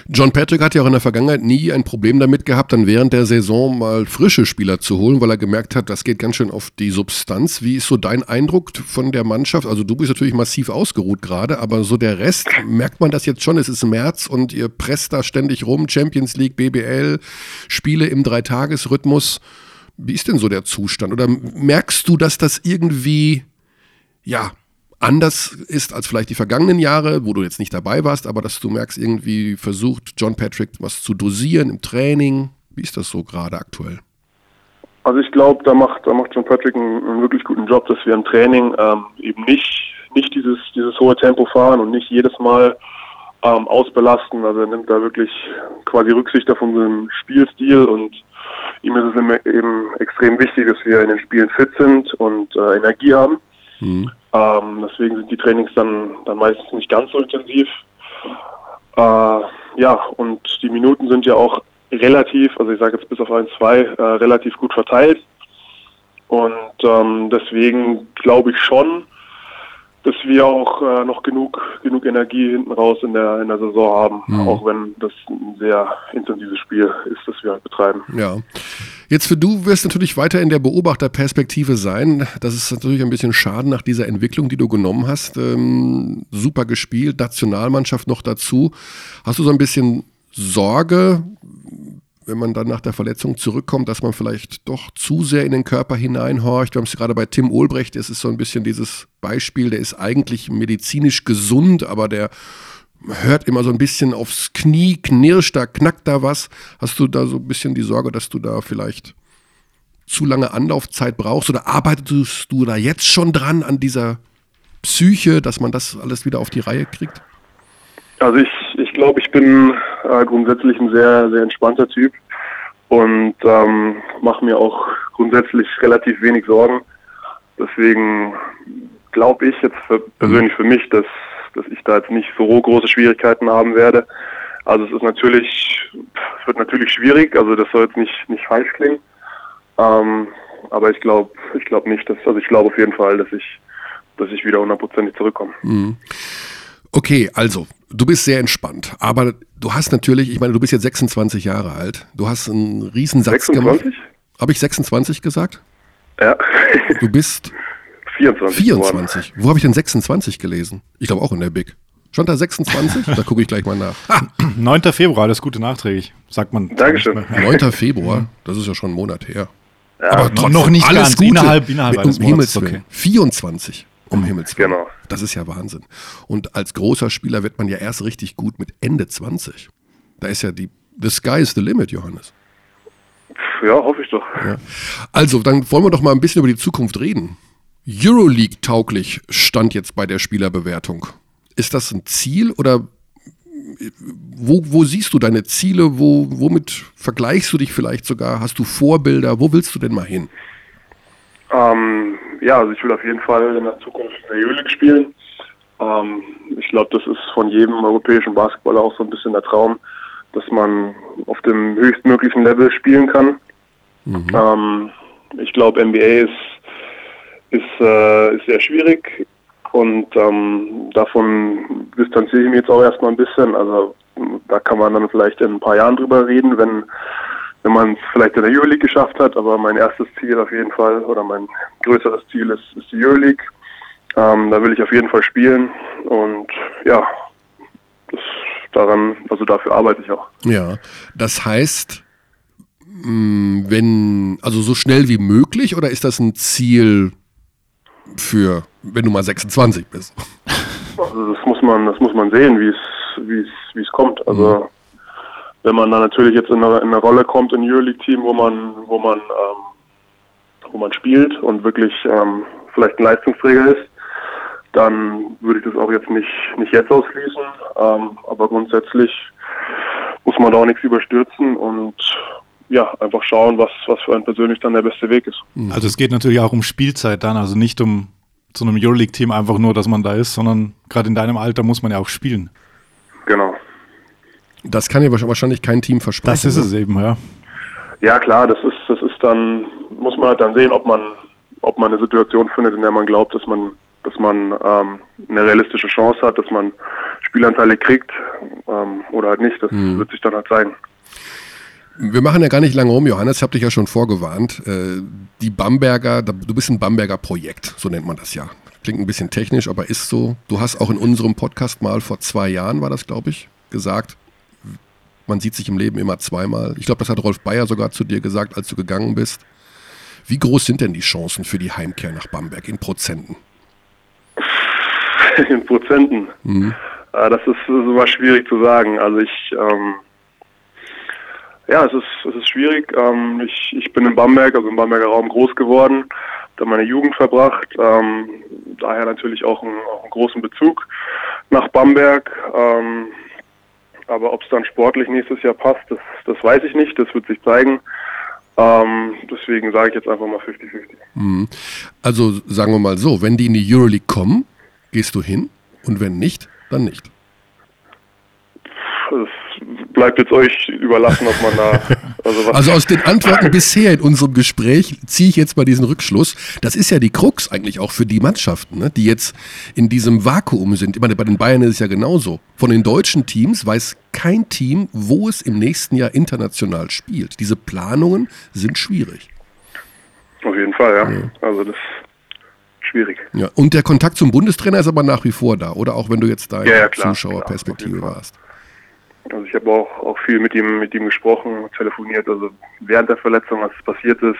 John Patrick hat ja auch in der Vergangenheit nie ein Problem damit gehabt, dann während der Saison mal frische Spieler zu holen, weil er gemerkt hat, das geht ganz schön auf die Substanz. Wie ist so dein Eindruck von der Mannschaft? Also du bist natürlich massiv ausgeruht gerade, aber so der Rest, merkt man das jetzt schon? Es ist März und ihr presst da ständig rum, Champions League, BBL, Spiele im Dreitagesrhythmus. Wie ist denn so der Zustand? Oder merkst du, dass das irgendwie, ja, anders ist als vielleicht die vergangenen Jahre, wo du jetzt nicht dabei warst, aber dass du merkst, irgendwie versucht John Patrick was zu dosieren im Training. Wie ist das so gerade aktuell? Also ich glaube, da macht, da macht John Patrick einen, einen, wirklich guten Job, dass wir im Training ähm, eben nicht, nicht dieses, dieses hohe Tempo fahren und nicht jedes Mal ähm, ausbelasten. Also er nimmt da wirklich quasi Rücksicht auf unseren Spielstil und ihm ist es eben extrem wichtig, dass wir in den Spielen fit sind und äh, Energie haben. Mhm. Ähm, deswegen sind die Trainings dann, dann meistens nicht ganz so intensiv. Äh, ja, und die Minuten sind ja auch relativ, also ich sage jetzt bis auf ein, zwei, äh, relativ gut verteilt. Und ähm, deswegen glaube ich schon, dass wir auch äh, noch genug, genug Energie hinten raus in der, in der Saison haben, mhm. auch wenn das ein sehr intensives Spiel ist, das wir halt betreiben. Ja. Jetzt für du wirst natürlich weiter in der Beobachterperspektive sein. Das ist natürlich ein bisschen schade nach dieser Entwicklung, die du genommen hast. Ähm, super gespielt, Nationalmannschaft noch dazu. Hast du so ein bisschen Sorge, wenn man dann nach der Verletzung zurückkommt, dass man vielleicht doch zu sehr in den Körper hineinhorcht? Wir haben es gerade bei Tim Olbrecht, es ist so ein bisschen dieses Beispiel, der ist eigentlich medizinisch gesund, aber der hört immer so ein bisschen aufs Knie, knirscht da, knackt da was. Hast du da so ein bisschen die Sorge, dass du da vielleicht zu lange Anlaufzeit brauchst oder arbeitest du da jetzt schon dran an dieser Psyche, dass man das alles wieder auf die Reihe kriegt? Also ich, ich glaube, ich bin äh, grundsätzlich ein sehr, sehr entspannter Typ und ähm, mache mir auch grundsätzlich relativ wenig Sorgen. Deswegen glaube ich jetzt für, persönlich für mich, dass dass ich da jetzt nicht so große Schwierigkeiten haben werde. Also es ist natürlich, es wird natürlich schwierig, also das soll jetzt nicht, nicht falsch klingen. Ähm, aber ich glaube, ich glaube nicht, dass, also ich glaube auf jeden Fall, dass ich, dass ich wieder hundertprozentig zurückkomme. Mhm. Okay, also, du bist sehr entspannt, aber du hast natürlich, ich meine, du bist jetzt 26 Jahre alt, du hast einen Riesensatz 26? gemacht. Habe ich 26 gesagt? Ja. Du bist 24. 24. Wo habe ich denn 26 gelesen? Ich glaube auch in der Big. Stand da 26? da gucke ich gleich mal nach. Ha, 9. Februar, das gute nachträglich, sagt man. Dankeschön. 9. Februar, das ist ja schon ein Monat her. Ja, Aber trotzdem, noch nicht alles ganz, Gute. innerhalb- innerhalb um eines Monats, Himmels okay. 24, um Himmels Willen. Genau. Das ist ja Wahnsinn. Und als großer Spieler wird man ja erst richtig gut mit Ende 20. Da ist ja die, the sky is the limit, Johannes. ja, hoffe ich doch. Ja. Also, dann wollen wir doch mal ein bisschen über die Zukunft reden. Euroleague tauglich stand jetzt bei der Spielerbewertung. Ist das ein Ziel oder wo, wo siehst du deine Ziele? Wo, womit vergleichst du dich vielleicht sogar? Hast du Vorbilder? Wo willst du denn mal hin? Ähm, ja, also ich will auf jeden Fall in der Zukunft in der Euroleague spielen. Ähm, ich glaube, das ist von jedem europäischen Basketballer auch so ein bisschen der Traum, dass man auf dem höchstmöglichen Level spielen kann. Ähm, ich glaube, NBA ist, ist, äh, ist sehr schwierig und ähm, davon distanziere ich mich jetzt auch erstmal ein bisschen. Also da kann man dann vielleicht in ein paar Jahren drüber reden, wenn wenn man es vielleicht in der Euroleague geschafft hat, aber mein erstes Ziel auf jeden Fall oder mein größeres Ziel ist, ist die Euroleague. Ähm, da will ich auf jeden Fall spielen und ja, das daran, also dafür arbeite ich auch. Ja, das heißt, mh, wenn, also so schnell wie möglich oder ist das ein Ziel für, wenn du mal 26 bist? Also das muss man, das muss man sehen, wie es, wie es, wie es kommt. Also wenn man dann natürlich jetzt in eine, in eine Rolle kommt in Euroleague-Team, wo man, wo man, ähm, wo man spielt und wirklich ähm, vielleicht ein Leistungsträger ist, dann würde ich das auch jetzt nicht, nicht jetzt ausschließen. Ähm, aber grundsätzlich muss man da auch nichts überstürzen und ja, einfach schauen, was, was für einen persönlich dann der beste Weg ist. Also es geht natürlich auch um Spielzeit dann, also nicht um zu einem Euroleague-Team einfach nur, dass man da ist, sondern gerade in deinem Alter muss man ja auch spielen. Genau. Das kann ja wahrscheinlich kein Team versprechen. Das ist ne? es eben, ja. Ja klar, das ist, das ist dann, muss man halt dann sehen, ob man, ob man eine Situation findet, in der man glaubt, dass man, dass man ähm, eine realistische Chance hat, dass man Spielanteile kriegt ähm, oder halt nicht. Das wird sich dann halt zeigen. Wir machen ja gar nicht lange rum, Johannes, ich habe dich ja schon vorgewarnt. Äh, Die Bamberger, du bist ein Bamberger Projekt, so nennt man das ja. Klingt ein bisschen technisch, aber ist so. Du hast auch in unserem Podcast mal vor zwei Jahren, war das, glaube ich, gesagt, man sieht sich im Leben immer zweimal. Ich glaube, das hat Rolf Bayer sogar zu dir gesagt, als du gegangen bist. Wie groß sind denn die Chancen für die Heimkehr nach Bamberg in Prozenten? in Prozenten. Äh, das ist, ist immer schwierig zu sagen. Also ich, ähm, ja, es ist, es ist schwierig. Ähm, ich, ich bin in Bamberg, also im Bamberger Raum groß geworden, da meine Jugend verbracht. Ähm, daher natürlich auch, ein, auch einen großen Bezug nach Bamberg. Ähm, aber ob es dann sportlich nächstes Jahr passt, das, das weiß ich nicht. Das wird sich zeigen. Ähm, deswegen sage ich jetzt einfach mal 50-50. Mhm. Also sagen wir mal so, wenn die in die Euroleague kommen, gehst du hin und wenn nicht, dann nicht. Es bleibt jetzt euch überlassen, ob man da. Also, Also aus den Antworten bisher in unserem Gespräch ziehe ich jetzt mal diesen Rückschluss. Das ist ja die Krux eigentlich auch für die Mannschaften, ne, die jetzt in diesem Vakuum sind. Ich meine, bei den Bayern ist es ja genauso. Von den deutschen Teams weiß kein Team, wo es im nächsten Jahr international spielt. Diese Planungen sind schwierig. Auf jeden Fall, ja. Also das ist schwierig. Ja. Und der Kontakt zum Bundestrainer ist aber nach wie vor da, oder auch wenn du jetzt da in Ja, ja, Zuschauerperspektive warst. Also ich habe auch, auch viel mit ihm mit ihm gesprochen, telefoniert, also während der Verletzung, es passiert ist.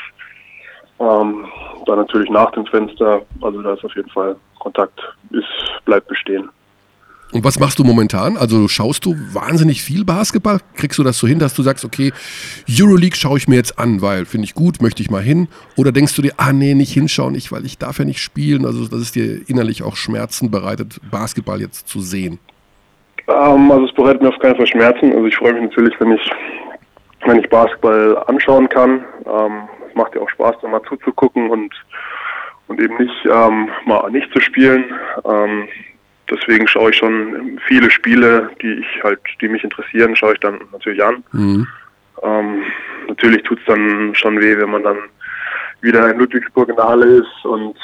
Ähm, dann natürlich nach dem Fenster, also da ist auf jeden Fall Kontakt, ist, bleibt bestehen. Und was machst du momentan? Also schaust du wahnsinnig viel Basketball? Kriegst du das so hin, dass du sagst, okay, Euroleague schaue ich mir jetzt an, weil finde ich gut, möchte ich mal hin? Oder denkst du dir, ah nee, nicht hinschauen, ich, weil ich darf ja nicht spielen, also dass es dir innerlich auch Schmerzen bereitet, Basketball jetzt zu sehen? Ähm, also es bereitet mir auf keinen Fall Schmerzen. Also ich freue mich natürlich, wenn ich wenn ich Basketball anschauen kann. Ähm, es macht ja auch Spaß, da mal zuzugucken und und eben nicht ähm, mal nicht zu spielen. Ähm, deswegen schaue ich schon viele Spiele, die ich halt, die mich interessieren, schaue ich dann natürlich an. Mhm. Ähm, natürlich tut's dann schon weh, wenn man dann wieder in Ludwigsburg in der Halle ist und,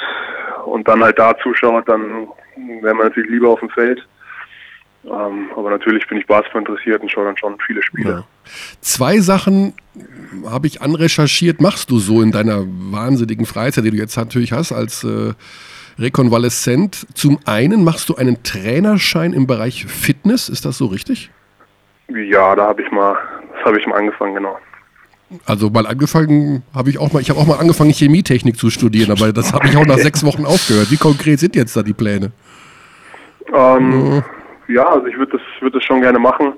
und dann halt da zuschaut, dann wäre man natürlich lieber auf dem Feld. Ähm, aber natürlich bin ich Basketball interessiert und schaue dann schon viele Spiele. Ja. Zwei Sachen habe ich anrecherchiert, machst du so in deiner wahnsinnigen Freizeit, die du jetzt natürlich hast als äh, Rekonvaleszent. Zum einen machst du einen Trainerschein im Bereich Fitness, ist das so richtig? Ja, da habe ich mal, das habe ich mal angefangen, genau. Also mal angefangen habe ich auch mal, ich habe auch mal angefangen Chemietechnik zu studieren, aber das habe ich auch nach sechs Wochen aufgehört. Wie konkret sind jetzt da die Pläne? Ähm, ja, also ich würde das, würde das schon gerne machen.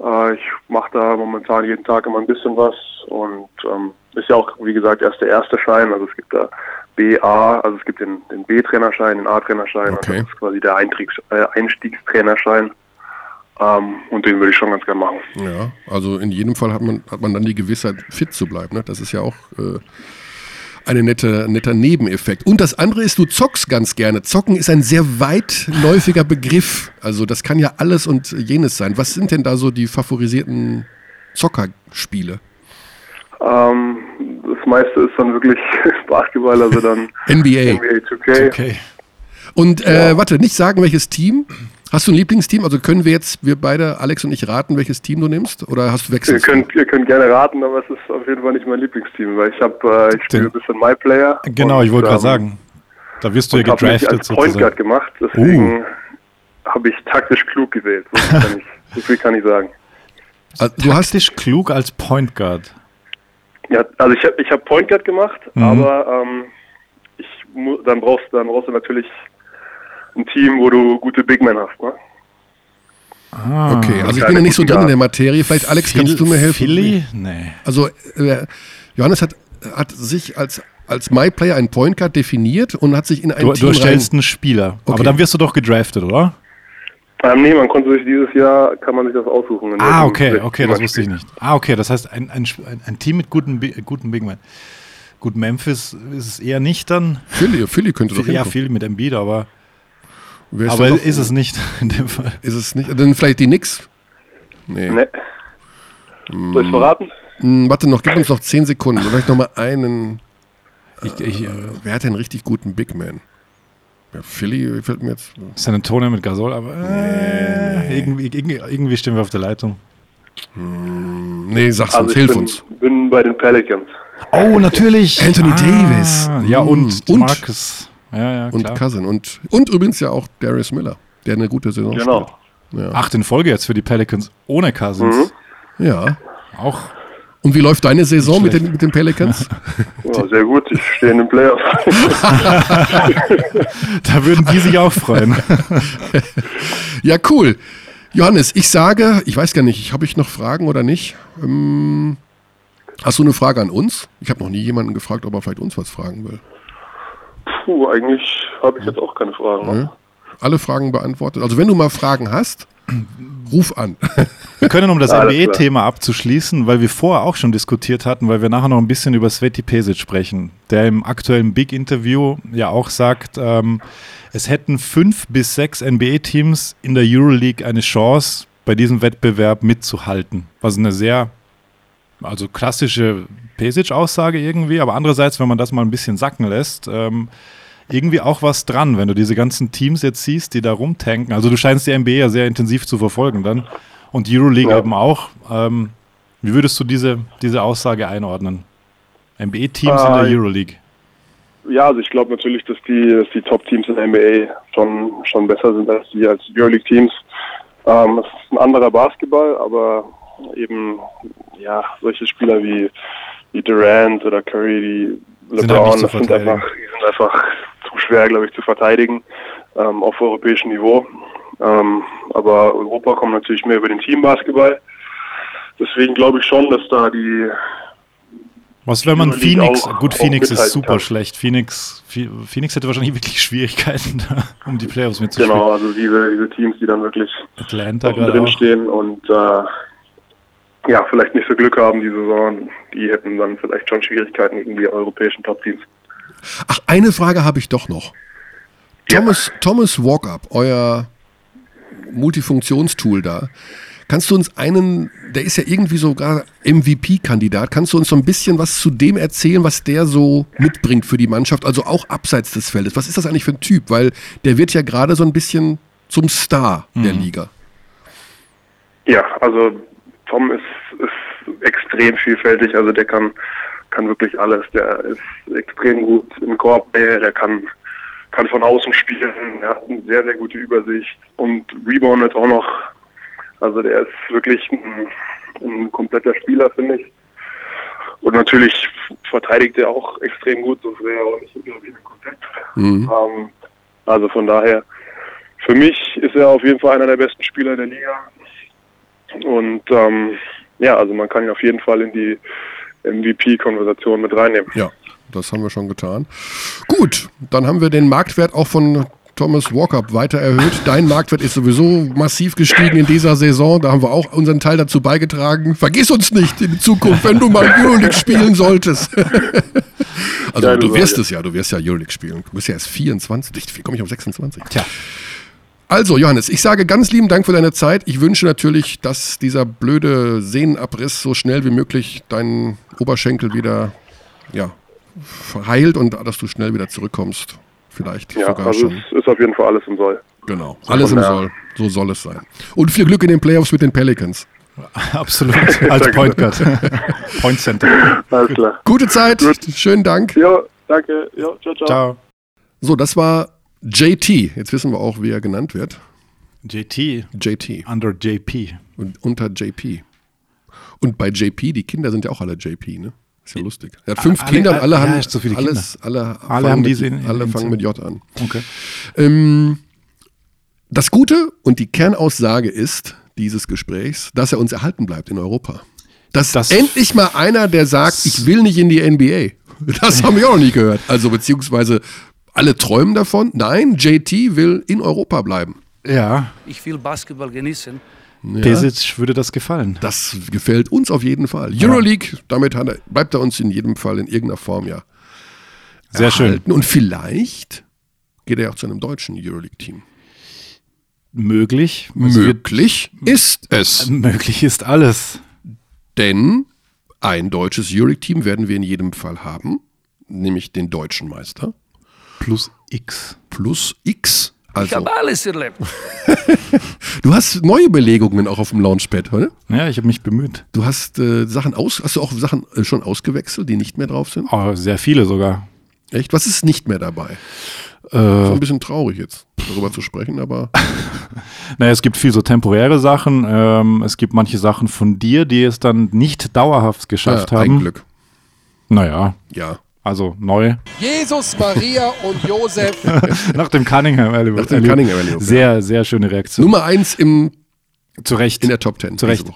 Äh, ich mache da momentan jeden Tag immer ein bisschen was und ähm, ist ja auch, wie gesagt, erst der erste Schein. Also es gibt da BA, also es gibt den, den B-Trainerschein, den A-Trainerschein Okay. und das ist quasi der Einstiegs, äh, Einstiegstrainerschein. Ähm, und den würde ich schon ganz gerne machen. Ja, also in jedem Fall hat man, hat man dann die Gewissheit, fit zu bleiben. Ne? Das ist ja auch äh, eine nette, netter Nebeneffekt. Und das andere ist, du zockst ganz gerne. Zocken ist ein sehr weitläufiger Begriff. Also das kann ja alles und jenes sein. Was sind denn da so die favorisierten Zockerspiele? Ähm, das meiste ist dann wirklich Basketball, also dann NBA. NBA 2K. Okay. Und äh, warte, nicht sagen, welches Team. Hast du ein Lieblingsteam? Also können wir jetzt, wir beide, Alex und ich, raten, welches Team du nimmst? Oder hast du Ihr wechselst? du? könnt, ihr könnt gerne raten, aber es ist auf jeden Fall nicht mein Lieblingsteam, weil ich habe, äh, ich spiele ein bisschen MyPlayer. Genau, ich wollte und, gerade ähm, sagen. Da wirst du ja und gedraftet als Point sozusagen. Guard gemacht, deswegen habe ich taktisch klug gewählt. So viel kann ich, so viel kann ich sagen. Also, du hast Taktisch klug als Point Guard. Ja, also ich habe ich hab Point Guard gemacht, Mhm. aber ähm, ich dann brauchst dann brauchst du natürlich ein Team, wo du gute Big Men hast, ne? Ah, Okay, also ich bin ja nicht so drin in der Materie. Vielleicht, Alex, kannst du mir helfen? Philly? Nee. Also, äh, Johannes hat, hat sich als, als MyPlayer ein Point Guard definiert und hat sich in ein Du, Team du erstellst einen Spieler. Okay. Aber dann wirst du doch gedraftet, oder? Ähm, nee, man konnte sich dieses Jahr, kann man sich das aussuchen. Ah, okay, okay, das wusste ich nicht. Ah, okay, das heißt ein, ein, ein Team mit guten, guten Big Men. Gut, Memphis ist es eher nicht dann. Philly, Philly könnte doch Ja, viel mit Embiid, aber, Wer aber ist es nicht in dem Fall. Ist es nicht? Dann vielleicht die Knicks? Nee. Ne. Soll ich verraten? Hm, warte noch, gib uns noch 10 Sekunden. Vielleicht noch mal einen. Ich, ich, äh, Wer hat denn richtig guten Big Man? Ja, Philly fällt mir jetzt. San Antonio mit Gasol, aber äh, irgendwie, irgendwie, irgendwie stehen wir auf der Leitung. Nee, sag's Also uns, hilf bin, uns. bin bei den Pelicans. Oh, natürlich. Anthony Davis. Ja, und, Und- Marcus. Ja, ja, Und klar. Cousin. Und, und übrigens ja auch Darius Miller, der eine gute Saison Genau. spielt. Acht in Folge jetzt für die Pelicans ohne Cousins. Ja. Auch Und wie läuft deine Saison mit den, mit den Pelicans? Ja, sehr gut, ich stehe in den Playoffs. Da würden die sich auch freuen. ja, cool. Johannes, ich sage, ich weiß gar nicht, habe ich noch Fragen oder nicht? Ähm, hast du eine Frage an uns? Ich habe noch nie jemanden gefragt, ob er vielleicht uns was fragen will. Puh, eigentlich habe ich jetzt auch keine Fragen. Ne? Alle Fragen beantwortet. Also wenn du mal Fragen hast, ruf an. Wir können, um das Alles klar. NBA-Thema abzuschließen, weil wir vorher auch schon diskutiert hatten, weil wir nachher noch ein bisschen über Sveti Pesic sprechen, der im aktuellen Big-Interview ja auch sagt, ähm, es hätten fünf bis sechs NBA-Teams in der Euroleague eine Chance, bei diesem Wettbewerb mitzuhalten. Was eine sehr, also klassische Pesic-Aussage irgendwie, aber andererseits, wenn man das mal ein bisschen sacken lässt, ähm, irgendwie auch was dran, wenn du diese ganzen Teams jetzt siehst, die da rumtanken. Also du scheinst die NBA ja sehr intensiv zu verfolgen dann und die Euroleague Ja. eben auch. Ähm, wie würdest du diese, diese Aussage einordnen? NBA-Teams in Ah, der Euroleague. Ja, also ich glaube natürlich, dass die, dass die Top-Teams in der NBA schon, schon besser sind als die als Euroleague-Teams. Ähm, es ist ein anderer Basketball, aber eben ja solche Spieler wie, wie Durant oder Curry, die Sind LeBron, halt das sind verteidigen. einfach, die sind einfach zu schwer, glaube ich, zu verteidigen ähm, auf europäischem Niveau. Ähm, aber Europa kommt natürlich mehr über den Teambasketball. Deswegen glaube ich schon, dass da die Was, wenn man Phoenix, auch- gut, Phoenix ist super kann. schlecht. Phoenix, Phoenix hätte wahrscheinlich wirklich Schwierigkeiten, da, um die Playoffs mitzuspielen. genau, also diese, diese Teams, die dann wirklich Atlanta drin stehen und äh, ja, vielleicht nicht so Glück haben die Saison, die hätten dann vielleicht schon Schwierigkeiten gegen die europäischen Top-Teams. Ach, eine Frage habe ich doch noch. Ja. Thomas, Thomas Walkup, euer Multifunktionstool da, Kannst du uns einen, der ist ja irgendwie sogar MVP-Kandidat, kannst du uns so ein bisschen was zu dem erzählen, was der so mitbringt für die Mannschaft, also auch abseits des Feldes? Was ist das eigentlich für ein Typ? Weil der wird ja gerade so ein bisschen zum Star der Liga. Ja, also Tom ist, ist extrem vielfältig, also der kann, kann wirklich alles. Der ist extrem gut im Korb, der kann, kann von außen spielen, er hat eine sehr, sehr gute Übersicht und reboundet auch noch. Also der ist wirklich ein, ein kompletter Spieler, finde ich. Und natürlich verteidigt er auch extrem gut, sonst wäre er auch nicht wieder in Kontakt. Mhm. Ähm, also von daher, für mich ist er auf jeden Fall einer der besten Spieler der Liga. Und ähm, ja, also man kann ihn auf jeden Fall in die MVP-Konversation mit reinnehmen. Ja, das haben wir schon getan. Gut, dann haben wir den Marktwert auch von Thomas Walkup weiter erhöht. Dein Marktwert ist sowieso massiv gestiegen in dieser Saison. Da haben wir auch unseren Teil dazu beigetragen. Vergiss uns nicht in Zukunft, wenn du mal Euroleague spielen solltest. also Keine du wirst Sorge. es ja, du wirst ja Euroleague spielen. Du bist ja erst 24. Wie komme ich auf 26? Tja. Also, Johannes, ich sage ganz lieben Dank für deine Zeit. Ich wünsche natürlich, dass dieser blöde Sehnenabriss so schnell wie möglich deinen Oberschenkel wieder ja, verheilt und dass du schnell wieder zurückkommst. Vielleicht Ja, sogar also schon. es ist auf jeden Fall alles im Soll. Genau. Alles im Soll. So soll es sein. Und viel Glück in den Playoffs mit den Pelicans. Absolut. Als Point Guard. Point Center. Alles klar. Gute Zeit. Schönen Dank. Ja, danke. Ja, ciao, ciao. Ciao. So, das war JT. Jetzt wissen wir auch, wie er genannt wird. JT JT. under JP. Und unter JP. Und bei JP, die Kinder sind ja auch alle JP, ne? Ist ja lustig. Er hat fünf Alle- Kinder und alle ja, haben ist so viele alles, alle, Alle fangen haben mit, diese in- alle in- fangen mit J an. Okay. Ähm, das Gute und die Kernaussage ist dieses Gesprächs, dass er uns erhalten bleibt in Europa. Dass Das- endlich mal einer, der sagt, ich will nicht in die NBA. Das haben wir auch noch nie gehört. Also beziehungsweise alle träumen davon. Nein, JT will in Europa bleiben. Ja, Ich will Basketball genießen. Ja, Desic würde das gefallen. das gefällt uns auf jeden Fall. Euroleague, damit hat er, bleibt er uns in jedem Fall in irgendeiner Form ja Sehr schön. erhalten. Und vielleicht geht er auch zu einem deutschen Euroleague-Team. Möglich. Wird- Möglich ist es. möglich ist alles. Denn ein deutsches Euroleague-Team werden wir in jedem Fall haben, nämlich den deutschen Meister Plus X. plus X. Ich Also, habe alles erlebt. du hast neue Belegungen auch auf dem Launchpad, oder? Ja, ich habe mich bemüht. Du hast äh, Sachen aus, hast du auch Sachen äh, schon ausgewechselt, die nicht mehr drauf sind? Oh, sehr viele sogar. Echt? Was ist nicht mehr dabei? Äh, ein bisschen traurig jetzt, darüber zu sprechen, aber naja, es gibt viel so temporäre Sachen. Ähm, es gibt manche Sachen von dir, die es dann nicht dauerhaft geschafft äh, ein haben. Glück. Naja, Ja. Also neu. Jesus, Maria und Josef. Nach dem Cunningham Nach dem Cunningham Erlebnis, Sehr, sehr schöne Reaktion. Nummer eins im, Zu Recht. in der Top Ten. Zu Recht.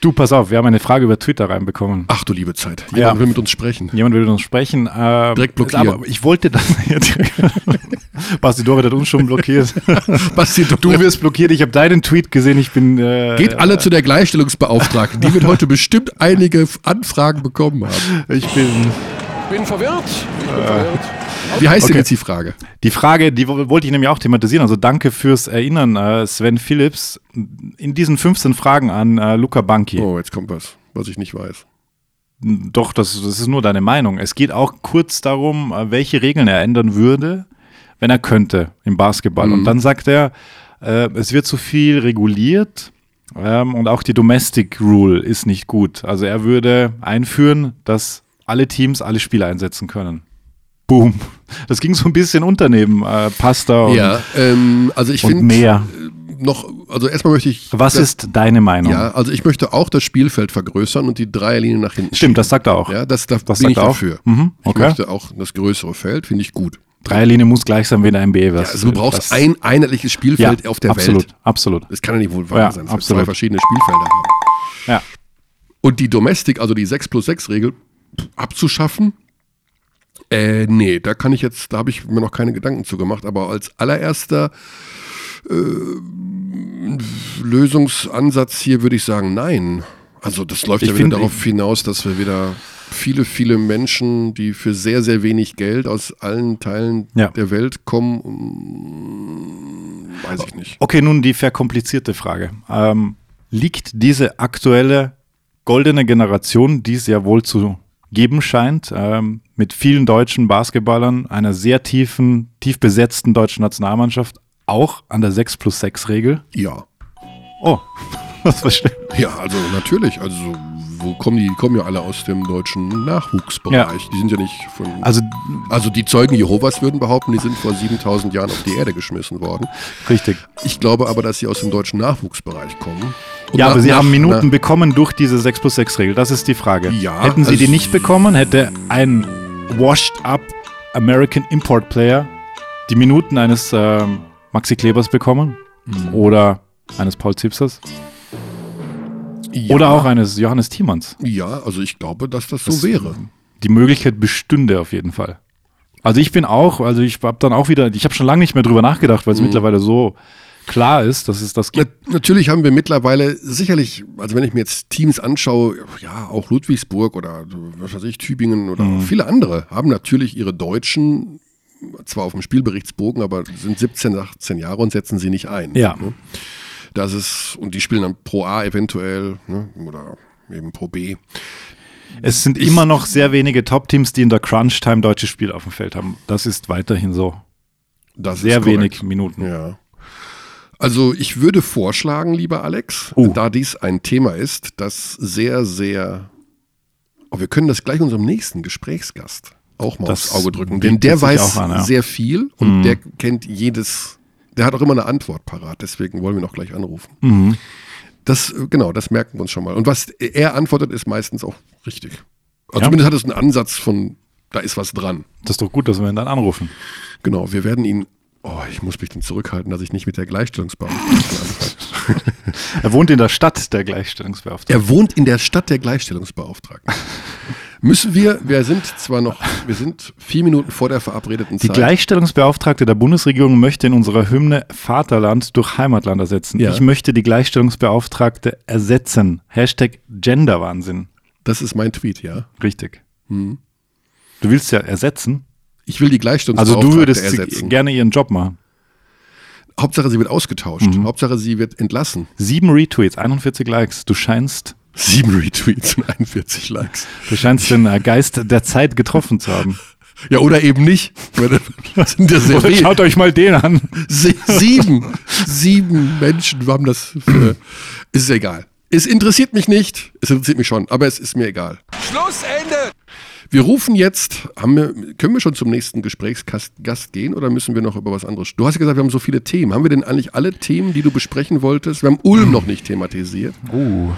Du, pass auf, wir haben eine Frage über Twitter reinbekommen. Ach du liebe Zeit. Jemand Ja. will mit uns sprechen. Jemand will mit uns sprechen. Ähm, Direkt blockieren. Aber ich wollte das direkt. Basti Dorit hat uns schon blockiert. Basti, Du wirst blockiert. Ich habe deinen Tweet gesehen. Ich bin. Äh, Geht alle zu der Gleichstellungsbeauftragten. Die wird heute bestimmt einige Anfragen bekommen haben. Ich bin. Bin verwirrt. Ich bin verwirrt. Wie heißt denn Okay. jetzt die Frage? Die Frage, die wo- wollte ich nämlich auch thematisieren. Also danke fürs Erinnern, äh, Sven Phillips. In diesen 15 Fragen an äh, Luca Banki. Oh, jetzt kommt was, was ich nicht weiß. Doch, das, das ist nur deine Meinung. Es geht auch kurz darum, äh, welche Regeln er ändern würde, wenn er könnte im Basketball. Und dann sagt er, äh, es wird zu viel reguliert ähm, und auch die Domestic Rule ist nicht gut. Also er würde einführen, dass alle Teams alle Spieler einsetzen können. Boom. Das ging so ein bisschen unter neben äh, Pasta und, ja, ähm, also ich finde mehr. noch, also erstmal möchte ich. Was das, ist deine Meinung? Ja, also ich möchte auch das Spielfeld vergrößern und die Dreierlinie nach hinten. Stimmt, das sagt er auch. schieben. Ja, das, das, Das bin sagt ich er auch. dafür. Mhm, Ich okay. möchte auch das größere Feld, finde ich gut. Dreierlinie muss gleich sein wie in der NBA. Ja, Was, also du brauchst ein einheitliches Spielfeld auf der absolut, Welt. Absolut. Das kann ja nicht wohl wahr Ja, sein, dass wir absolut. zwei verschiedene Spielfelder haben. Ja. Und die Domestic, also die 6 plus 6 Regel, abzuschaffen? Äh, nee, da kann ich jetzt, da habe ich mir noch keine Gedanken zu gemacht, aber als allererster äh, Lösungsansatz hier würde ich sagen, nein. Also das läuft Ich ja wieder darauf hinaus, dass wir wieder viele, viele Menschen, die für sehr, sehr wenig Geld aus allen Teilen Ja. der Welt kommen, mm, weiß ich nicht. Okay, nun die verkomplizierte Frage. Ähm, liegt diese aktuelle goldene Generation, die es ja wohl zu geben scheint, ähm, mit vielen deutschen Basketballern, einer sehr tiefen, tief besetzten deutschen Nationalmannschaft, auch an der 6 plus 6 Regel? Ja. Oh, das verstehe Ja, also natürlich. Also wo kommen die? Die kommen ja alle aus dem deutschen Nachwuchsbereich. Ja. Die sind ja nicht von. Also, also die Zeugen Jehovas würden behaupten, die sind vor 7000 Jahren auf die Erde geschmissen worden. Richtig. Ich glaube aber, dass sie aus dem deutschen Nachwuchsbereich kommen. Und ja, nach- aber sie nach- haben Minuten nach- bekommen durch diese 6 plus 6 Regel. Das ist die Frage. Ja, Hätten sie also- die nicht bekommen, hätte ein washed up American Import Player die Minuten eines ähm, Maxi Klebers bekommen Mhm. oder eines Paul Zipsers ja, oder auch eines Johannes Thiemanns. Ja, also ich glaube, dass das so Das- wäre. Die Möglichkeit bestünde auf jeden Fall. Also ich bin auch, also ich habe dann auch wieder, ich habe schon lange nicht mehr drüber nachgedacht, weil es Mhm. mittlerweile so klar ist, dass es das gibt. Na, natürlich haben wir mittlerweile sicherlich, also wenn ich mir jetzt Teams anschaue, ja, auch Ludwigsburg oder was weiß ich, Tübingen oder Mhm. viele andere haben natürlich ihre Deutschen zwar auf dem Spielberichtsbogen, aber sind 17, 18 Jahre und setzen sie nicht ein. Ja. Ne? Das ist, und die spielen dann Pro A eventuell ne? oder eben Pro B. Es sind immer noch sehr wenige Top-Teams, die in der Crunch-Time deutsche Spiele auf dem Feld haben. Das ist weiterhin so. Das Sehr wenig Minuten. Ja. Also ich würde vorschlagen, lieber Alex, Oh. da dies ein Thema ist, das sehr, sehr. Oh, wir können das gleich unserem nächsten Gesprächsgast auch mal Das aufs Auge drücken. Denn der weiß an, ja. sehr viel und Mhm. der kennt jedes, der hat auch immer eine Antwort parat, deswegen wollen wir noch gleich anrufen. Mhm. Das, äh, genau, das merken wir uns schon mal. Und was er antwortet, ist meistens auch richtig. Also Ja. Zumindest hat es einen Ansatz von, da ist was dran. Das ist doch gut, dass wir ihn dann anrufen. Genau, wir werden ihn. Oh, ich muss mich dann zurückhalten, dass ich nicht mit der Gleichstellungsbeauftragten anfange. Er wohnt in der Stadt, der Gleichstellungsbeauftragte. Er wohnt in der Stadt der Gleichstellungsbeauftragten. Müssen wir, wir sind zwar noch, wir sind vier Minuten vor der verabredeten Die Zeit. Gleichstellungsbeauftragte der Bundesregierung möchte in unserer Hymne Vaterland durch Heimatland ersetzen. Ja. Ich möchte die Gleichstellungsbeauftragte ersetzen. Hashtag Genderwahnsinn. Das ist mein Tweet, ja. Richtig. Mhm. Du willst ja ersetzen. Ich will die Also Gleichstellungsbeauftragte du würdest ersetzen. gerne ihren Job machen. Hauptsache, sie wird ausgetauscht. Mhm. Hauptsache, sie wird entlassen. Sieben Retweets, 41 Likes. Du scheinst, Sieben Retweets und 41 Likes. du scheinst den äh, Geist der Zeit getroffen zu haben. Ja, oder eben nicht. Das sind ja sehr Oder schaut euch mal den an. Sie- Sieben. Sieben Menschen haben das. Für, ist egal. Es interessiert mich nicht. Es interessiert mich schon, aber es ist mir egal. Schlussende. Wir rufen jetzt, haben wir, können wir schon zum nächsten Gesprächsgast Gast gehen oder müssen wir noch über was anderes? Du hast ja gesagt, wir haben so viele Themen. Haben wir denn eigentlich alle Themen, die du besprechen wolltest? Wir haben Ulm noch nicht thematisiert. Uh.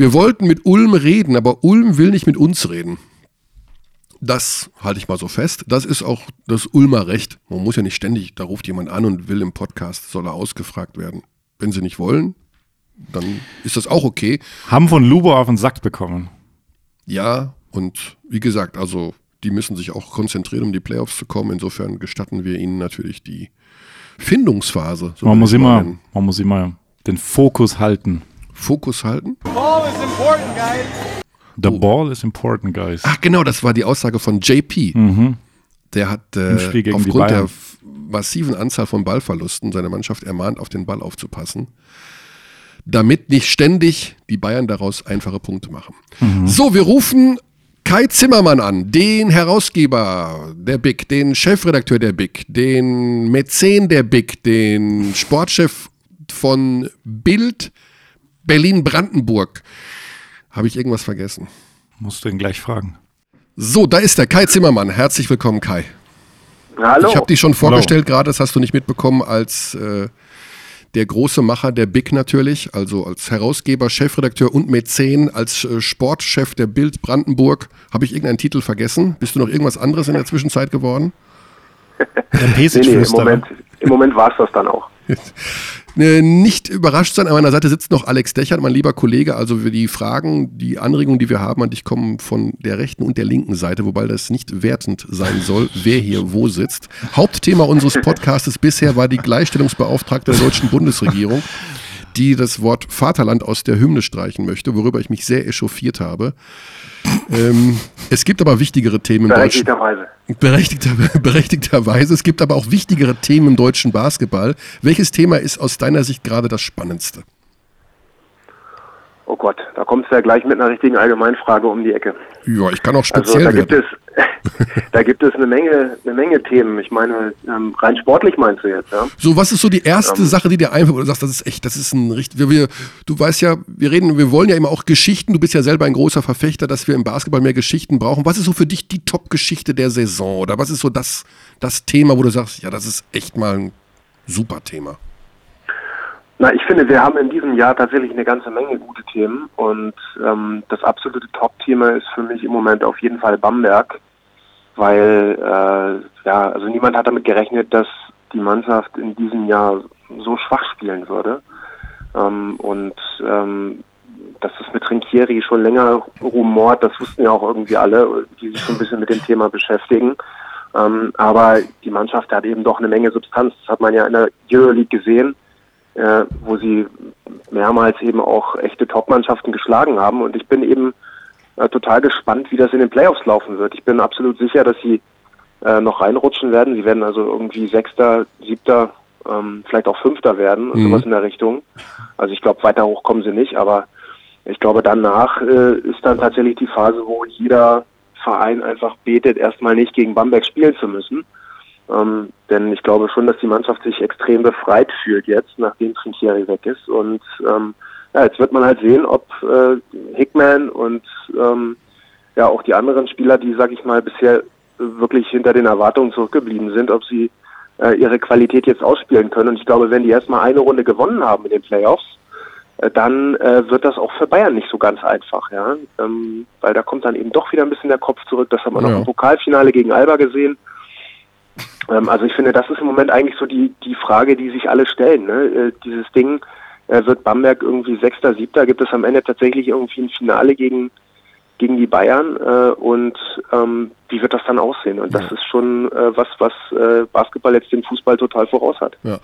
Wir wollten mit Ulm reden, aber Ulm will nicht mit uns reden. Das halte ich mal so fest. Das ist auch das Ulmer Recht. Man muss ja nicht ständig, da ruft jemand an und will im Podcast, soll er ausgefragt werden. Wenn sie nicht wollen, dann ist das auch okay. Haben von Lubo auf den Sack bekommen. Ja, und wie gesagt, also die müssen sich auch konzentrieren, um die Playoffs zu kommen. Insofern gestatten wir ihnen natürlich die Findungsphase. so Man muss, immer, man muss immer den Fokus halten. Fokus halten. The ball is important, guys. Ach genau, das war die Aussage von JP. Mhm. Der hat äh, aufgrund der massiven Anzahl von Ballverlusten seine Mannschaft ermahnt, auf den Ball aufzupassen, damit nicht ständig die Bayern daraus einfache Punkte machen. Mhm. So, wir rufen Kai Zimmermann an, den Herausgeber der Big, den Chefredakteur der Big, den Mäzen der Big, den Sportchef von Bild Berlin-Brandenburg. Habe ich irgendwas vergessen? Musst du ihn gleich fragen. So, da ist der Kai Zimmermann. Herzlich willkommen, Kai. Hallo. Ich habe dich schon vorgestellt gerade, das hast du nicht mitbekommen, als äh, der große Macher der Big natürlich, also als Herausgeber, Chefredakteur und Mäzen, als äh, Sportchef der Bild Brandenburg. Habe ich irgendeinen Titel vergessen? Bist du noch irgendwas anderes in der Zwischenzeit geworden? Nee, nee, im Moment, im Moment war es das dann auch. Äh, Nicht überrascht sein, an meiner Seite sitzt noch Alex Dechert, mein lieber Kollege. Also die Fragen, die Anregungen, die wir haben an dich, kommen von der rechten und der linken Seite, wobei das nicht wertend sein soll, wer hier wo sitzt. Hauptthema unseres Podcastes bisher war die Gleichstellungsbeauftragte der deutschen Bundesregierung, die das Wort Vaterland aus der Hymne streichen möchte, worüber ich mich sehr echauffiert habe. Ähm, es gibt aber wichtigere Themen im deutschen Berechtigterweise. Berechtigter, berechtigterweise. Es gibt aber auch wichtigere Themen im deutschen Basketball. Welches Thema ist aus deiner Sicht gerade das spannendste? Oh Gott, da kommst du ja gleich mit einer richtigen Allgemeinfrage um die Ecke. Ja, ich kann auch Also speziell da gibt es, da gibt es eine Menge, eine Menge Themen. Ich meine, ähm, rein sportlich meinst du jetzt, ja? So, was ist so die erste Ähm. Sache, die dir einfällt, wo du sagst, das ist echt, das ist ein richtig, wir, wir, du weißt ja, wir reden, wir wollen ja immer auch Geschichten, du bist ja selber ein großer Verfechter, dass wir im Basketball mehr Geschichten brauchen. Was ist so für dich die Top-Geschichte der Saison? Oder was ist so das, das Thema, wo du sagst, ja, das ist echt mal ein super Thema? Na, ich finde, wir haben in diesem Jahr tatsächlich eine ganze Menge gute Themen und ähm, das absolute Top-Thema ist für mich im Moment auf jeden Fall Bamberg, weil äh, ja, also niemand hat damit gerechnet, dass die Mannschaft in diesem Jahr so schwach spielen würde ähm, und ähm, dass es mit Trinkieri schon länger rumort, das wussten ja auch irgendwie alle, die sich schon ein bisschen mit dem Thema beschäftigen. Ähm, aber die Mannschaft hat eben doch eine Menge Substanz. Das hat man ja in der Euroleague gesehen äh, wo sie mehrmals eben auch echte Top-Mannschaften geschlagen haben. Und ich bin eben äh, total gespannt, wie das in den Playoffs laufen wird. Ich bin absolut sicher, dass sie äh, noch reinrutschen werden. Sie werden also irgendwie Sechster, Siebter, ähm, vielleicht auch Fünfter werden und Mhm. sowas in der Richtung. Also ich glaube, weiter hoch kommen sie nicht, aber ich glaube, danach äh, ist dann tatsächlich die Phase, wo jeder Verein einfach betet, erstmal nicht gegen Bamberg spielen zu müssen. Ähm, denn ich glaube schon, dass die Mannschaft sich extrem befreit fühlt jetzt, nachdem Trinkieri weg ist. Und ähm, ja, jetzt wird man halt sehen, ob äh, Hickman und ähm, ja auch die anderen Spieler, die, sag ich mal, bisher wirklich hinter den Erwartungen zurückgeblieben sind, ob sie äh, ihre Qualität jetzt ausspielen können. Und ich glaube, wenn die erstmal eine Runde gewonnen haben in den Playoffs, äh, dann äh, wird das auch für Bayern nicht so ganz einfach, ja. Ähm, weil da kommt dann eben doch wieder ein bisschen der Kopf zurück. Das haben wir noch Ja. im Pokalfinale gegen Alba gesehen. Ähm, also ich finde, das ist im Moment eigentlich so die, die Frage, die sich alle stellen. Ne? Äh, dieses Ding, äh, wird Bamberg irgendwie Sechster, Siebter, gibt es am Ende tatsächlich irgendwie ein Finale gegen, gegen die Bayern äh, und ähm, wie wird das dann aussehen? Und das ist schon äh, was, was äh, Basketball jetzt den Fußball total voraus hat. Ja.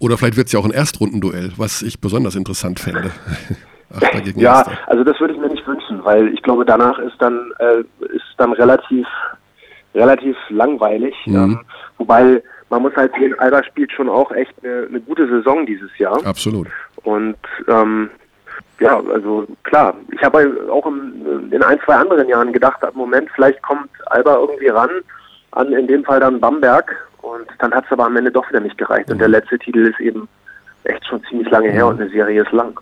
Oder vielleicht wird es ja auch ein Erstrundenduell, was ich besonders interessant fände. Achter gegen Ja, Erster. also das würde ich mir nicht wünschen, weil ich glaube, danach ist dann äh, ist dann relativ relativ langweilig. Mhm. Ähm, wobei man muss halt sehen, Alba spielt schon auch echt eine, eine gute Saison dieses Jahr. Absolut. Und ähm, ja, also klar, ich habe auch im, in ein, zwei anderen Jahren gedacht, im Moment, vielleicht kommt Alba irgendwie ran, an in dem Fall dann Bamberg und dann hat es aber am Ende doch wieder nicht gereicht. Und der letzte Titel ist eben echt schon ziemlich lange her und eine Serie ist lang.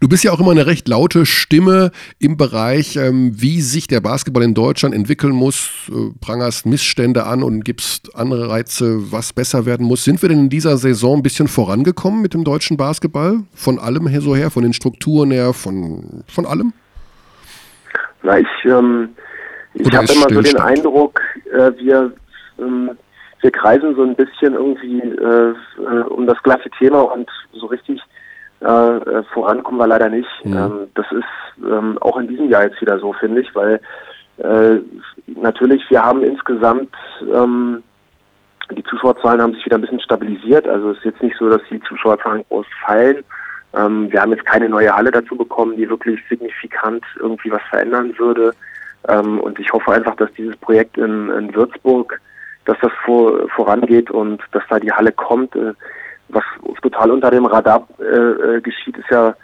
Du bist ja auch immer eine recht laute Stimme im Bereich, ähm, wie sich der Basketball in Deutschland entwickeln muss, äh, prangerst Missstände an und gibst andere Reize, was besser werden muss. Sind wir denn in dieser Saison ein bisschen vorangekommen mit dem deutschen Basketball? Von allem her so her, von den Strukturen her, von, von allem? Na, ich, ähm, ich habe immer so den? Eindruck, äh, wir, ähm, wir kreisen so ein bisschen irgendwie äh, äh, um das gleiche Thema und so richtig äh, äh, vorankommen wir leider nicht. Mhm. Ähm, das ist ähm, auch in diesem Jahr jetzt wieder so, finde ich, weil äh, natürlich wir haben insgesamt ähm, die Zuschauerzahlen haben sich wieder ein bisschen stabilisiert. Also es ist jetzt nicht so, dass die Zuschauerzahlen groß fallen. Ähm, wir haben jetzt keine neue Halle dazu bekommen, die wirklich signifikant irgendwie was verändern würde. Ähm, und ich hoffe einfach, dass dieses Projekt in, in Würzburg, dass das vor, vorangeht und dass da die Halle kommt. Äh, was total unter dem Radar äh, äh, geschieht, ist ja,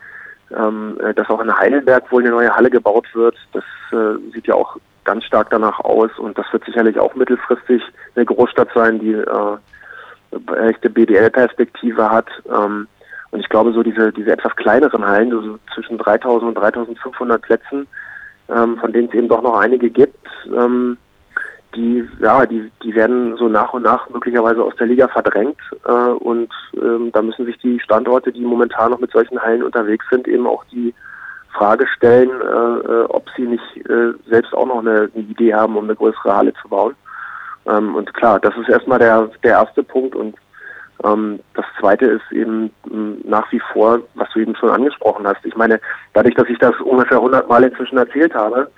ähm, äh, dass auch in Heidelberg wohl eine neue Halle gebaut wird. Das äh, sieht ja auch ganz stark danach aus und das wird sicherlich auch mittelfristig eine Großstadt sein, die äh, echte BDL-Perspektive hat. Ähm, und ich glaube, so diese, diese etwas kleineren Hallen, so zwischen 3000 und 3500 Plätzen, ähm, von denen es eben doch noch einige gibt, ähm, die, ja, die, die werden so nach und nach möglicherweise aus der Liga verdrängt. Äh, und ähm, da müssen sich die Standorte, die momentan noch mit solchen Hallen unterwegs sind, eben auch die Frage stellen, äh, äh, ob sie nicht äh, selbst auch noch eine, eine Idee haben, um eine größere Halle zu bauen. Ähm, und klar, das ist erstmal der, der erste Punkt. Und ähm, das zweite ist eben nach wie vor, was du eben schon angesprochen hast. Ich meine, dadurch, dass ich das ungefähr 100 Mal inzwischen erzählt habe,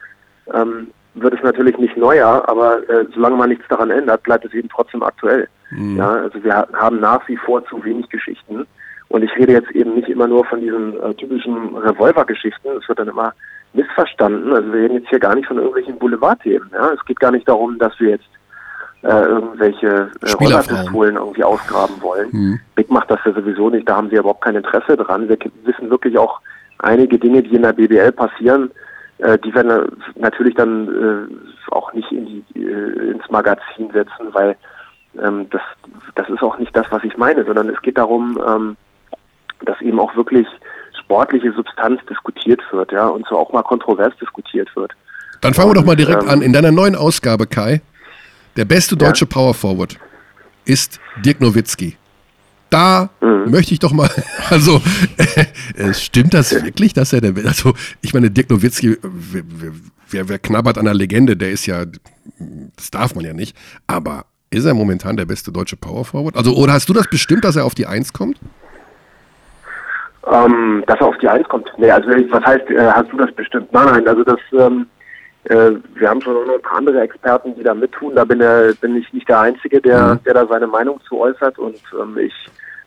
ähm, wird es natürlich nicht neuer, aber äh, solange man nichts daran ändert, bleibt es eben trotzdem aktuell. Mhm. Ja, also wir ha- haben nach wie vor zu wenig Geschichten. Und ich rede jetzt eben nicht immer nur von diesen äh, typischen Revolver-Geschichten. Es wird dann immer missverstanden. Also wir reden jetzt hier gar nicht von irgendwelchen Boulevardthemen. Ja? Es geht gar nicht darum, dass wir jetzt äh, irgendwelche äh. Rollerpistolen irgendwie ausgraben wollen. Mhm. Big macht das ja sowieso nicht. Da haben sie überhaupt kein Interesse dran. Wir wissen wirklich auch einige Dinge, die in der BBL passieren, äh, die werden natürlich dann äh, auch nicht in die, äh, ins Magazin setzen, weil ähm, das, das ist auch nicht das, was ich meine, sondern es geht darum, ähm, dass eben auch wirklich sportliche Substanz diskutiert wird, ja, und so auch mal kontrovers diskutiert wird. Dann fangen wir doch mal direkt ähm, an. In deiner neuen Ausgabe, Kai, der beste deutsche Power Forward ist Dirk Nowitzki. Da Mhm. möchte ich doch mal, also äh, stimmt das wirklich, dass er der, also ich meine, Dirk Nowitzki, wer, wer, wer knabbert an der Legende, der ist ja, das darf man ja nicht, aber ist er momentan der beste deutsche Power Forward? Also, oder hast du das bestimmt, dass er auf die Eins kommt? Ähm, dass er auf die Eins kommt. Nee, also was heißt, äh, hast du das bestimmt? Nein, nein, also das, ähm, äh, wir haben schon noch ein paar andere Experten, die da mittun. Da bin, äh, bin ich nicht der Einzige, der, Mhm. der da seine Meinung zu äußert. Und ähm, ich,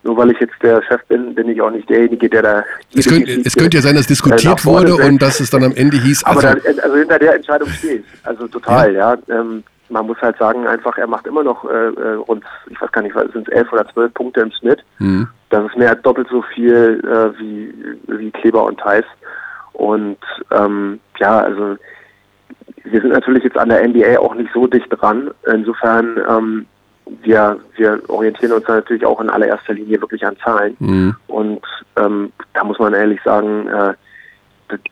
nur weil ich jetzt der Chef bin, bin ich auch nicht derjenige, der da. Es könnte, es könnte ja sein, dass äh, diskutiert wurde und dass es dann am Ende hieß, Aber also, da, also hinter der Entscheidung stehe ich. Also total, ja. Ähm, man muss halt sagen, einfach, er macht immer noch äh, äh, rund, ich weiß gar nicht, sind es elf oder zwölf Punkte im Schnitt. hm. Das ist mehr als doppelt so viel äh, wie, wie Kleber und Theis. Und ähm, ja, also wir sind natürlich jetzt an der NBA auch nicht so dicht dran. Insofern, ähm, wir, wir orientieren uns natürlich auch in allererster Linie wirklich an Zahlen. hm. Und ähm, da muss man ehrlich sagen, äh,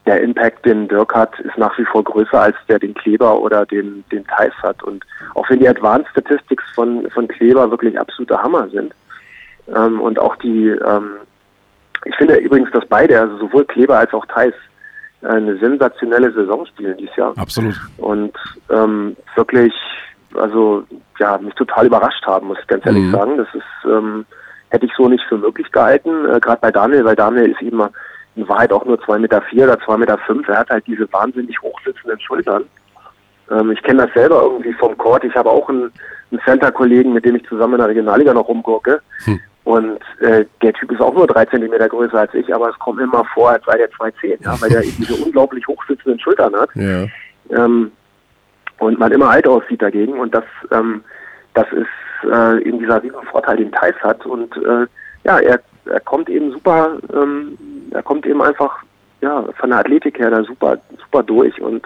der Impact, den Dirk hat, ist nach wie vor größer als der den Kleber oder den, den Theis hat. Und auch wenn die Advanced Statistics von, von Kleber wirklich absoluter Hammer sind, ähm, und auch die, ähm, ich finde übrigens, dass beide, also sowohl Kleber als auch Theis, äh, eine sensationelle Saison spielen dieses Jahr. Absolut. Und ähm, wirklich, also ja, mich total überrascht haben, muss ich ganz ehrlich Mhm. sagen. Das ist, ähm, hätte ich so nicht für möglich gehalten, äh, gerade bei Daniel, weil Daniel ist eben in Wahrheit auch nur zwei Meter vier oder zwei Meter fünf. Er hat halt diese wahnsinnig hochsitzenden Schultern. Ähm, ich kenne das selber irgendwie vom Court. Ich habe auch einen, einen Center-Kollegen, mit dem ich zusammen in der Regionalliga noch rumgucke. Hm. Und äh, der Typ ist auch nur drei Zentimeter größer als ich, aber es kommt mir immer vor, als sei der 2,10, ja, weil der eben diese unglaublich hochsitzenden Schultern hat. Ja. ähm, und man immer alt aussieht dagegen. Und das ähm, das ist äh, eben dieser riesen Vorteil, den Thais hat. Und äh, ja, er, er kommt eben super, ähm, er kommt eben einfach ja von der Athletik her da super super durch. Und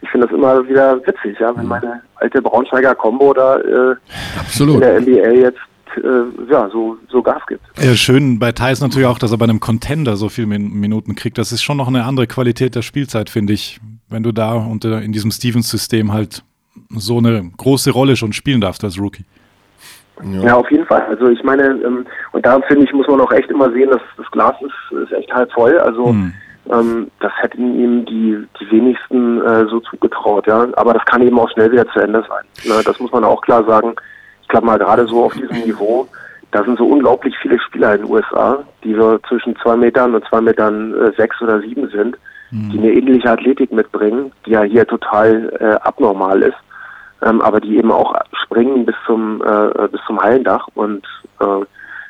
ich finde das immer wieder witzig, ja, wenn meine alte Braunschweiger Combo da äh, in der NBA jetzt äh, ja so so Gas gibt. Ja, schön bei Thais natürlich auch, dass er bei einem Contender so viele Min Minuten kriegt. Das ist schon noch eine andere Qualität der Spielzeit, finde ich. Wenn du da unter, in diesem Stevens-System halt so eine große Rolle schon spielen darfst als Rookie. Ja, auf jeden Fall. Also ich meine, ähm, und da finde ich, muss man auch echt immer sehen, dass das Glas ist, ist echt halb voll. Also Hm. ähm, das hätten ihm die, die wenigsten äh, so zugetraut, ja. Aber das kann eben auch schnell wieder zu Ende sein. Ne? Das muss man auch klar sagen. Ich glaube mal gerade so auf diesem Niveau, da sind so unglaublich viele Spieler in den USA, die so zwischen zwei Metern und zwei Metern äh, sechs oder sieben sind, die eine ähnliche Athletik mitbringen, die ja hier total äh, abnormal ist ähm, aber die eben auch springen bis zum äh, bis zum Hallendach und äh,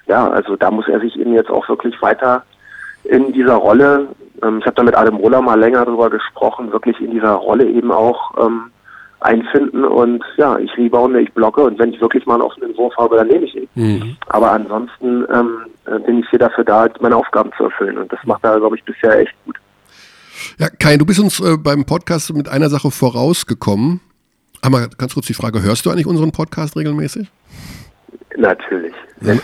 ja, also da muss er sich eben jetzt auch wirklich weiter in dieser Rolle, ähm, ich habe da mit Adam Roller mal länger drüber gesprochen, wirklich in dieser Rolle eben auch ähm, einfinden und ja, ich rebounde, ich blocke und wenn ich wirklich mal einen offenen Wurf habe, dann nehme ich ihn. Mhm. Aber ansonsten ähm, äh, bin ich hier dafür da, meine Aufgaben zu erfüllen und das macht er, glaube ich, bisher echt gut. Ja, Kai, du bist uns äh, beim Podcast mit einer Sache vorausgekommen. Einmal ganz kurz die Frage, hörst du eigentlich unseren Podcast regelmäßig? Natürlich.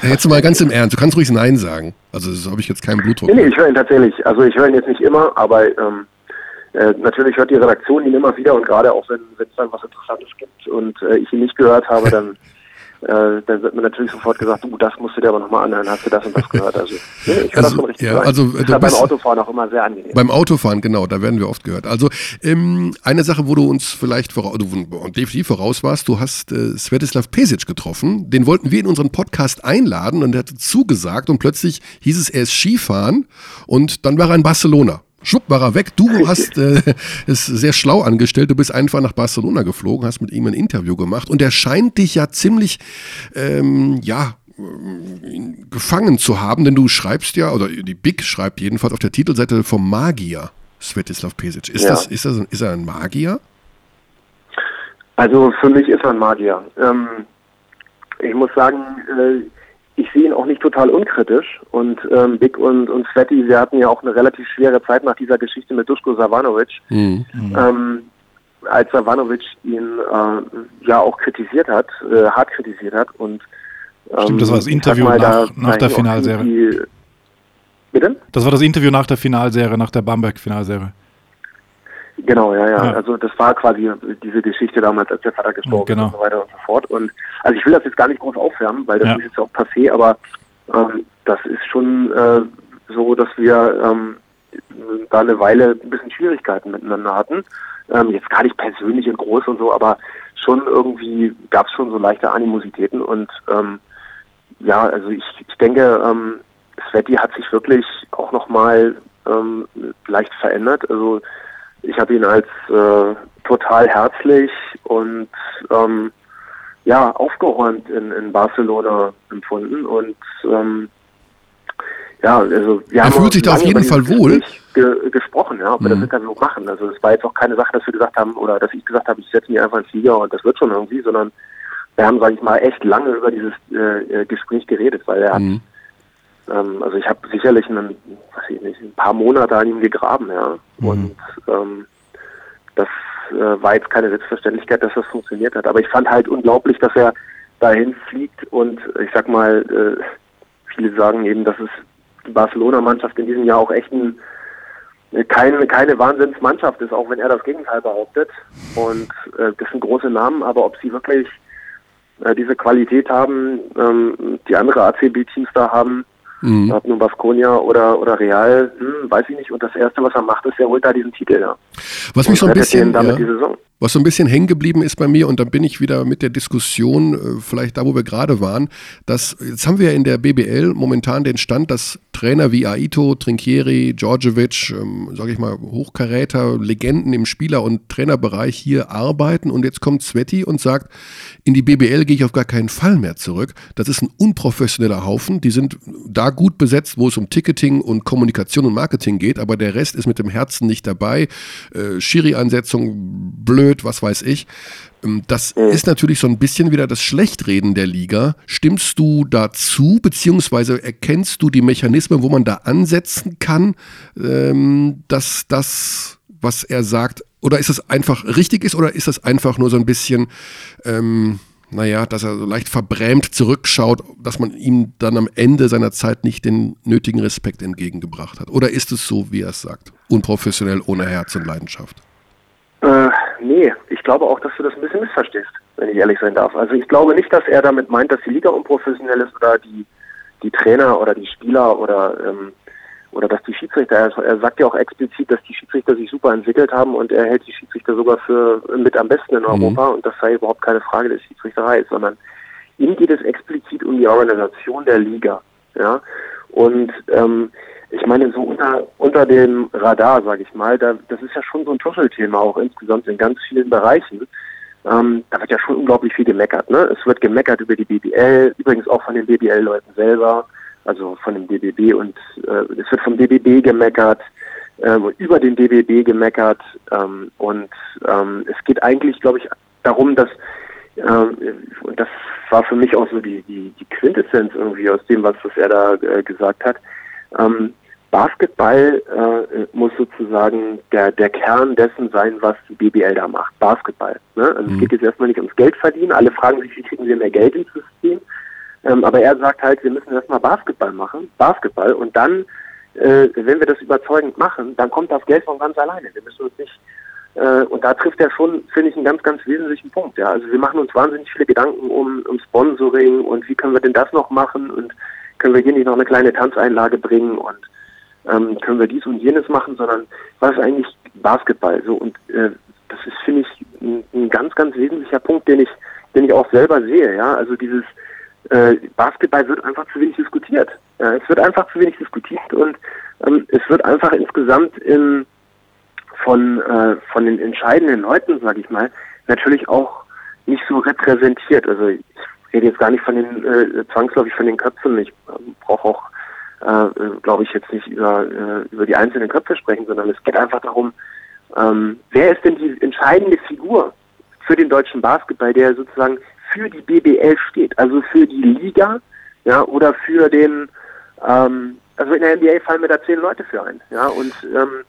Jetzt mal ganz im Ernst, du kannst ruhig Nein sagen. Also das habe ich jetzt keinen Blutdruck. Nee, nee, ich höre ihn tatsächlich. Also ich höre ihn jetzt nicht immer, aber ähm, äh, natürlich hört die Redaktion ihn immer wieder und gerade auch wenn es dann was Interessantes gibt und äh, ich ihn nicht gehört habe, dann äh, dann wird mir natürlich sofort gesagt, du, das musst du dir aber nochmal anhören, hast du das und das gehört. Also nee, ich höre das Also, schon richtig ja, also, du ja beim Autofahren auch immer sehr angenehm. Beim Autofahren, genau, da werden wir oft gehört. Also ähm, eine Sache, wo du uns vielleicht voraus, du definitiv voraus warst, du hast äh, Svetislav Pesic getroffen. Den wollten wir in unseren Podcast einladen und er hat zugesagt und plötzlich hieß es, er ist Skifahren und dann war er in Barcelona. Schwupp war er weg. Du hast äh, es sehr schlau angestellt. Du bist einfach nach Barcelona geflogen, hast mit ihm ein Interview gemacht und er scheint dich ja ziemlich, ähm, ja, ähm, gefangen zu haben, denn du schreibst ja, oder die Big schreibt jedenfalls auf der Titelseite vom Magier, Svetislav Pesic. Ist, Ja. das, ist, das, ist er ein Magier? Also für mich ist er ein Magier. Ähm, ich muss sagen, äh, ich sehe ihn auch nicht total unkritisch. Und ähm, Big und, und Sveti, wir hatten ja auch eine relativ schwere Zeit nach dieser Geschichte mit Duschko Savanovic. Mhm. Ähm, als Savanovic ihn äh, ja auch kritisiert hat, äh, hart kritisiert hat. Und, ähm, Stimmt, das war das Interview mal, nach- da- nach der Finalserie. Bitte? Das war das Interview nach der Finalserie, nach der Bamberg-Finalserie. Genau, ja, ja, Ja. Also das war quasi diese Geschichte damals, als der Vater gestorben Genau. ist und so weiter und so fort. Und also ich will das jetzt gar nicht groß aufwärmen, weil das Ja. ist jetzt auch passé, aber ähm, das ist schon äh, so, dass wir ähm, da eine Weile ein bisschen Schwierigkeiten miteinander hatten. Ähm, jetzt gar nicht persönlich und groß und so, aber schon irgendwie gab es schon so leichte Animositäten und ähm, ja, also ich, ich denke, ähm, Sveti hat sich wirklich auch nochmal ähm, leicht verändert. Also ich habe ihn als äh, total herzlich und ähm, ja aufgeräumt in, in Barcelona empfunden und ähm, ja, also wir Er fühlt sich da auf jeden Fall wohl. Ge gesprochen, ja, ob wir Mhm. das Interview machen. Also es war jetzt auch keine Sache, dass wir gesagt haben oder dass ich gesagt habe, ich setze mich einfach in den Flieger und das wird schon irgendwie, sondern wir haben, sage ich mal, echt lange über dieses äh, äh, Gespräch geredet, weil er hat Mhm. Ähm, also ich habe sicherlich einen, weiß ich nicht, ein paar Monate an ihm gegraben, ja. Und ähm, das äh, war jetzt keine Selbstverständlichkeit, dass das funktioniert hat. Aber ich fand halt unglaublich, dass er dahin fliegt und ich sag mal, äh, viele sagen eben, dass es die Barcelona-Mannschaft in diesem Jahr auch echt ein, äh, keine, keine Wahnsinnsmannschaft ist, auch wenn er das Gegenteil behauptet. Und äh, das sind große Namen, aber ob sie wirklich äh, diese Qualität haben, ähm, die andere ACB-Teams da haben, Mhm. ob nun Baskonia oder, oder Real, hm, weiß ich nicht. Und das Erste, was er macht, ist, er holt da diesen Titel. Ja. Was mich so ein bisschen, damit ja, die Saison. Was so ein bisschen hängen geblieben ist bei mir und dann bin ich wieder mit der Diskussion, äh, vielleicht da, wo wir gerade waren, dass jetzt haben wir in der BBL momentan den Stand, dass Trainer wie Aito, Trinkieri, Djordjevic, ähm, sage ich mal, Hochkaräter, Legenden im Spieler- und Trainerbereich hier arbeiten und jetzt kommt Sveti und sagt, in die BBL gehe ich auf gar keinen Fall mehr zurück. Das ist ein unprofessioneller Haufen. Die sind da gut besetzt, wo es um Ticketing und Kommunikation und Marketing geht, aber der Rest ist mit dem Herzen nicht dabei. Äh, Schiri-Ansetzung, blöd, was weiß ich. Ähm, Das ist natürlich so ein bisschen wieder das Schlechtreden der Liga. Stimmst du dazu, beziehungsweise erkennst du die Mechanismen, wo man da ansetzen kann, ähm, dass das, was er sagt, oder ist es einfach richtig ist, oder ist es einfach nur so ein bisschen, ähm, naja, dass er so leicht verbrämt zurückschaut, dass man ihm dann am Ende seiner Zeit nicht den nötigen Respekt entgegengebracht hat? Oder ist es so, wie er es sagt, unprofessionell, ohne Herz und Leidenschaft? Äh, nee, ich glaube auch, dass du das ein bisschen missverstehst, wenn ich ehrlich sein darf. Also ich glaube nicht, dass er damit meint, dass die Liga unprofessionell ist oder die, die Trainer oder die Spieler oder ähm, oder dass die Schiedsrichter, er, er sagt ja auch explizit, dass die Schiedsrichter sich super entwickelt haben und er hält die Schiedsrichter sogar für mit am besten in Europa und das sei überhaupt keine Frage der Schiedsrichterei, sondern ihm geht es explizit um die Organisation der Liga. Ja? Und ähm, ich meine, so unter, unter dem Radar, sage ich mal, da, das ist ja schon so ein Tuschelthema auch insgesamt in ganz vielen Bereichen. Ähm, da wird ja schon unglaublich viel gemeckert. Ne? Es wird gemeckert über die BBL, übrigens auch von den BBL-Leuten selber, also von dem DBB und äh, es wird vom DBB gemeckert, ähm, über den DBB gemeckert ähm, und ähm, es geht eigentlich, glaube ich, darum, dass ähm, und das war für mich auch so die, die, die Quintessenz irgendwie aus dem, was, was er da äh, gesagt hat. Ähm, Basketball äh, muss sozusagen der, der Kern dessen sein, was die BBL da macht. Basketball. Ne? Also es geht jetzt erstmal nicht ums Geld verdienen. Alle fragen sich, wie kriegen wir mehr Geld ins System? Ähm, aber er sagt halt, wir müssen erstmal Basketball machen, Basketball, und dann, äh, wenn wir das überzeugend machen, dann kommt das Geld von ganz alleine. Wir müssen uns nicht äh, und da trifft er schon, finde ich, einen ganz, ganz wesentlichen Punkt. Ja, also wir machen uns wahnsinnig viele Gedanken um, um Sponsoring und wie können wir denn das noch machen und können wir hier nicht noch eine kleine Tanzeinlage bringen und ähm, können wir dies und jenes machen, sondern was ist eigentlich Basketball? So und äh, das ist, finde ich, ein, ein ganz, ganz wesentlicher Punkt, den ich, den ich auch selber sehe. Ja, also dieses äh, Basketball wird einfach zu wenig diskutiert. Ja, es wird einfach zu wenig diskutiert und ähm, es wird einfach insgesamt in von, äh, von den entscheidenden Leuten, sage ich mal, natürlich auch nicht so repräsentiert. Also ich rede jetzt gar nicht von den äh, zwangsläufig von den Köpfen. Ich äh, brauche auch, äh, glaube ich, jetzt nicht über, äh, über die einzelnen Köpfe sprechen, sondern es geht einfach darum, ähm, wer ist denn die entscheidende Figur für den deutschen Basketball, der sozusagen für die BBL steht, also für die Liga, ja, oder für den, ähm, also in der NBA fallen mir da zehn Leute für ein, ja, und ähm,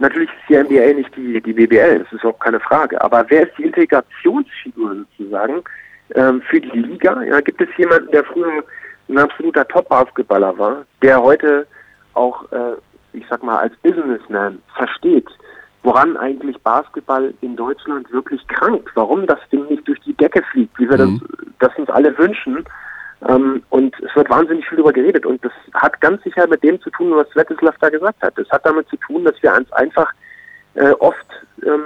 natürlich ist die NBA nicht die, die BBL, das ist überhaupt keine Frage, aber wer ist die Integrationsfigur sozusagen ähm, für die Liga? Ja, gibt es jemanden, der früher ein absoluter Top-Basketballer war, der heute auch, äh, ich sag mal, als Businessman versteht, woran eigentlich Basketball in Deutschland wirklich krankt, warum das Ding nicht durch die Decke fliegt, wie wir Mhm. das, das uns alle wünschen. Ähm, und es wird wahnsinnig viel darüber geredet. Und das hat ganz sicher mit dem zu tun, was Svetislav da gesagt hat. Es hat damit zu tun, dass wir uns einfach äh, oft ähm,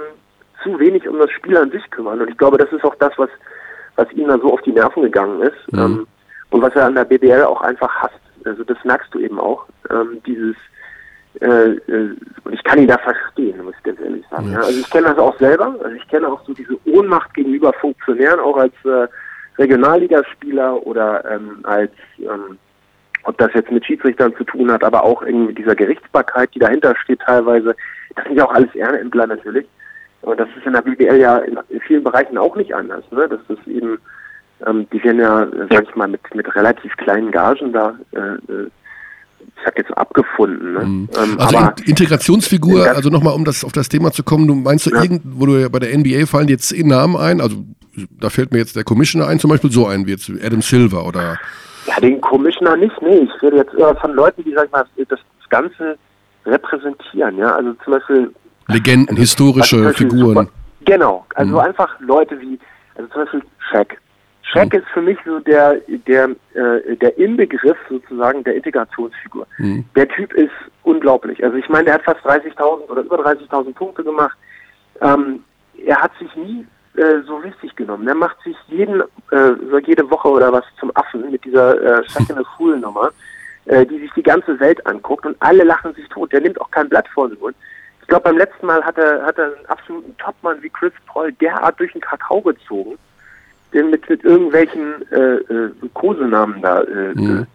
zu wenig um das Spiel an sich kümmern. Und ich glaube, das ist auch das, was, was ihm da so auf die Nerven gegangen ist. Mhm. Ähm, und was er an der BBL auch einfach hasst. Also das merkst du eben auch. Ähm, dieses äh, äh, und ich kann ihn da verstehen, muss ich ganz ehrlich sagen. Ja. Also ich kenne das auch selber. Also ich kenne auch so diese Ohnmacht gegenüber Funktionären, auch als äh, Regionalligaspieler oder ähm, als ähm, ob das jetzt mit Schiedsrichtern zu tun hat, aber auch irgendwie mit dieser Gerichtsbarkeit, die dahinter steht teilweise. Das sind ja auch alles Ehrenämtler natürlich. Aber das ist in der BBL ja in, vielen Bereichen auch nicht anders. Ne? Das ist eben, ähm, die werden ja, sag ich mal, mit, mit relativ kleinen Gagen da, äh, äh, ich sag jetzt abgefunden. Ne? Ähm, Also aber In Integrationsfigur, also nochmal, um das auf das Thema zu kommen, du meinst du Ja. irgend, wo du ja bei der NBA fallen dir zehn Namen ein, also da fällt mir jetzt der Commissioner ein, zum Beispiel so ein wie jetzt Adam Silver oder Ja, den Commissioner nicht, nee. Ich rede jetzt eher von Leuten, die, sag ich mal, das Ganze repräsentieren, ja. Also zum Beispiel. Legenden, also, historische Beispiel Figuren. Super, genau, also Mhm. einfach Leute wie, also zum Beispiel Shaq. Shaq ist für mich so der, der, äh, der Inbegriff sozusagen der Integrationsfigur. Mhm. Der Typ ist unglaublich. Also ich meine, der hat fast 30.000 oder über 30.000 Punkte gemacht. Ähm, er hat sich nie äh, so wichtig genommen. Er macht sich jeden, äh, so jede Woche oder was zum Affen mit dieser äh, Shaq in the Fool Nummer, äh, die sich die ganze Welt anguckt und alle lachen sich tot. Der nimmt auch kein Blatt vor den Mund. Ich glaube, beim letzten Mal hat er, hat er einen absoluten Topmann wie Chris Paul derart durch den Kakao gezogen, den mit, mit irgendwelchen äh, äh, Kosenamen da. Äh, Mhm.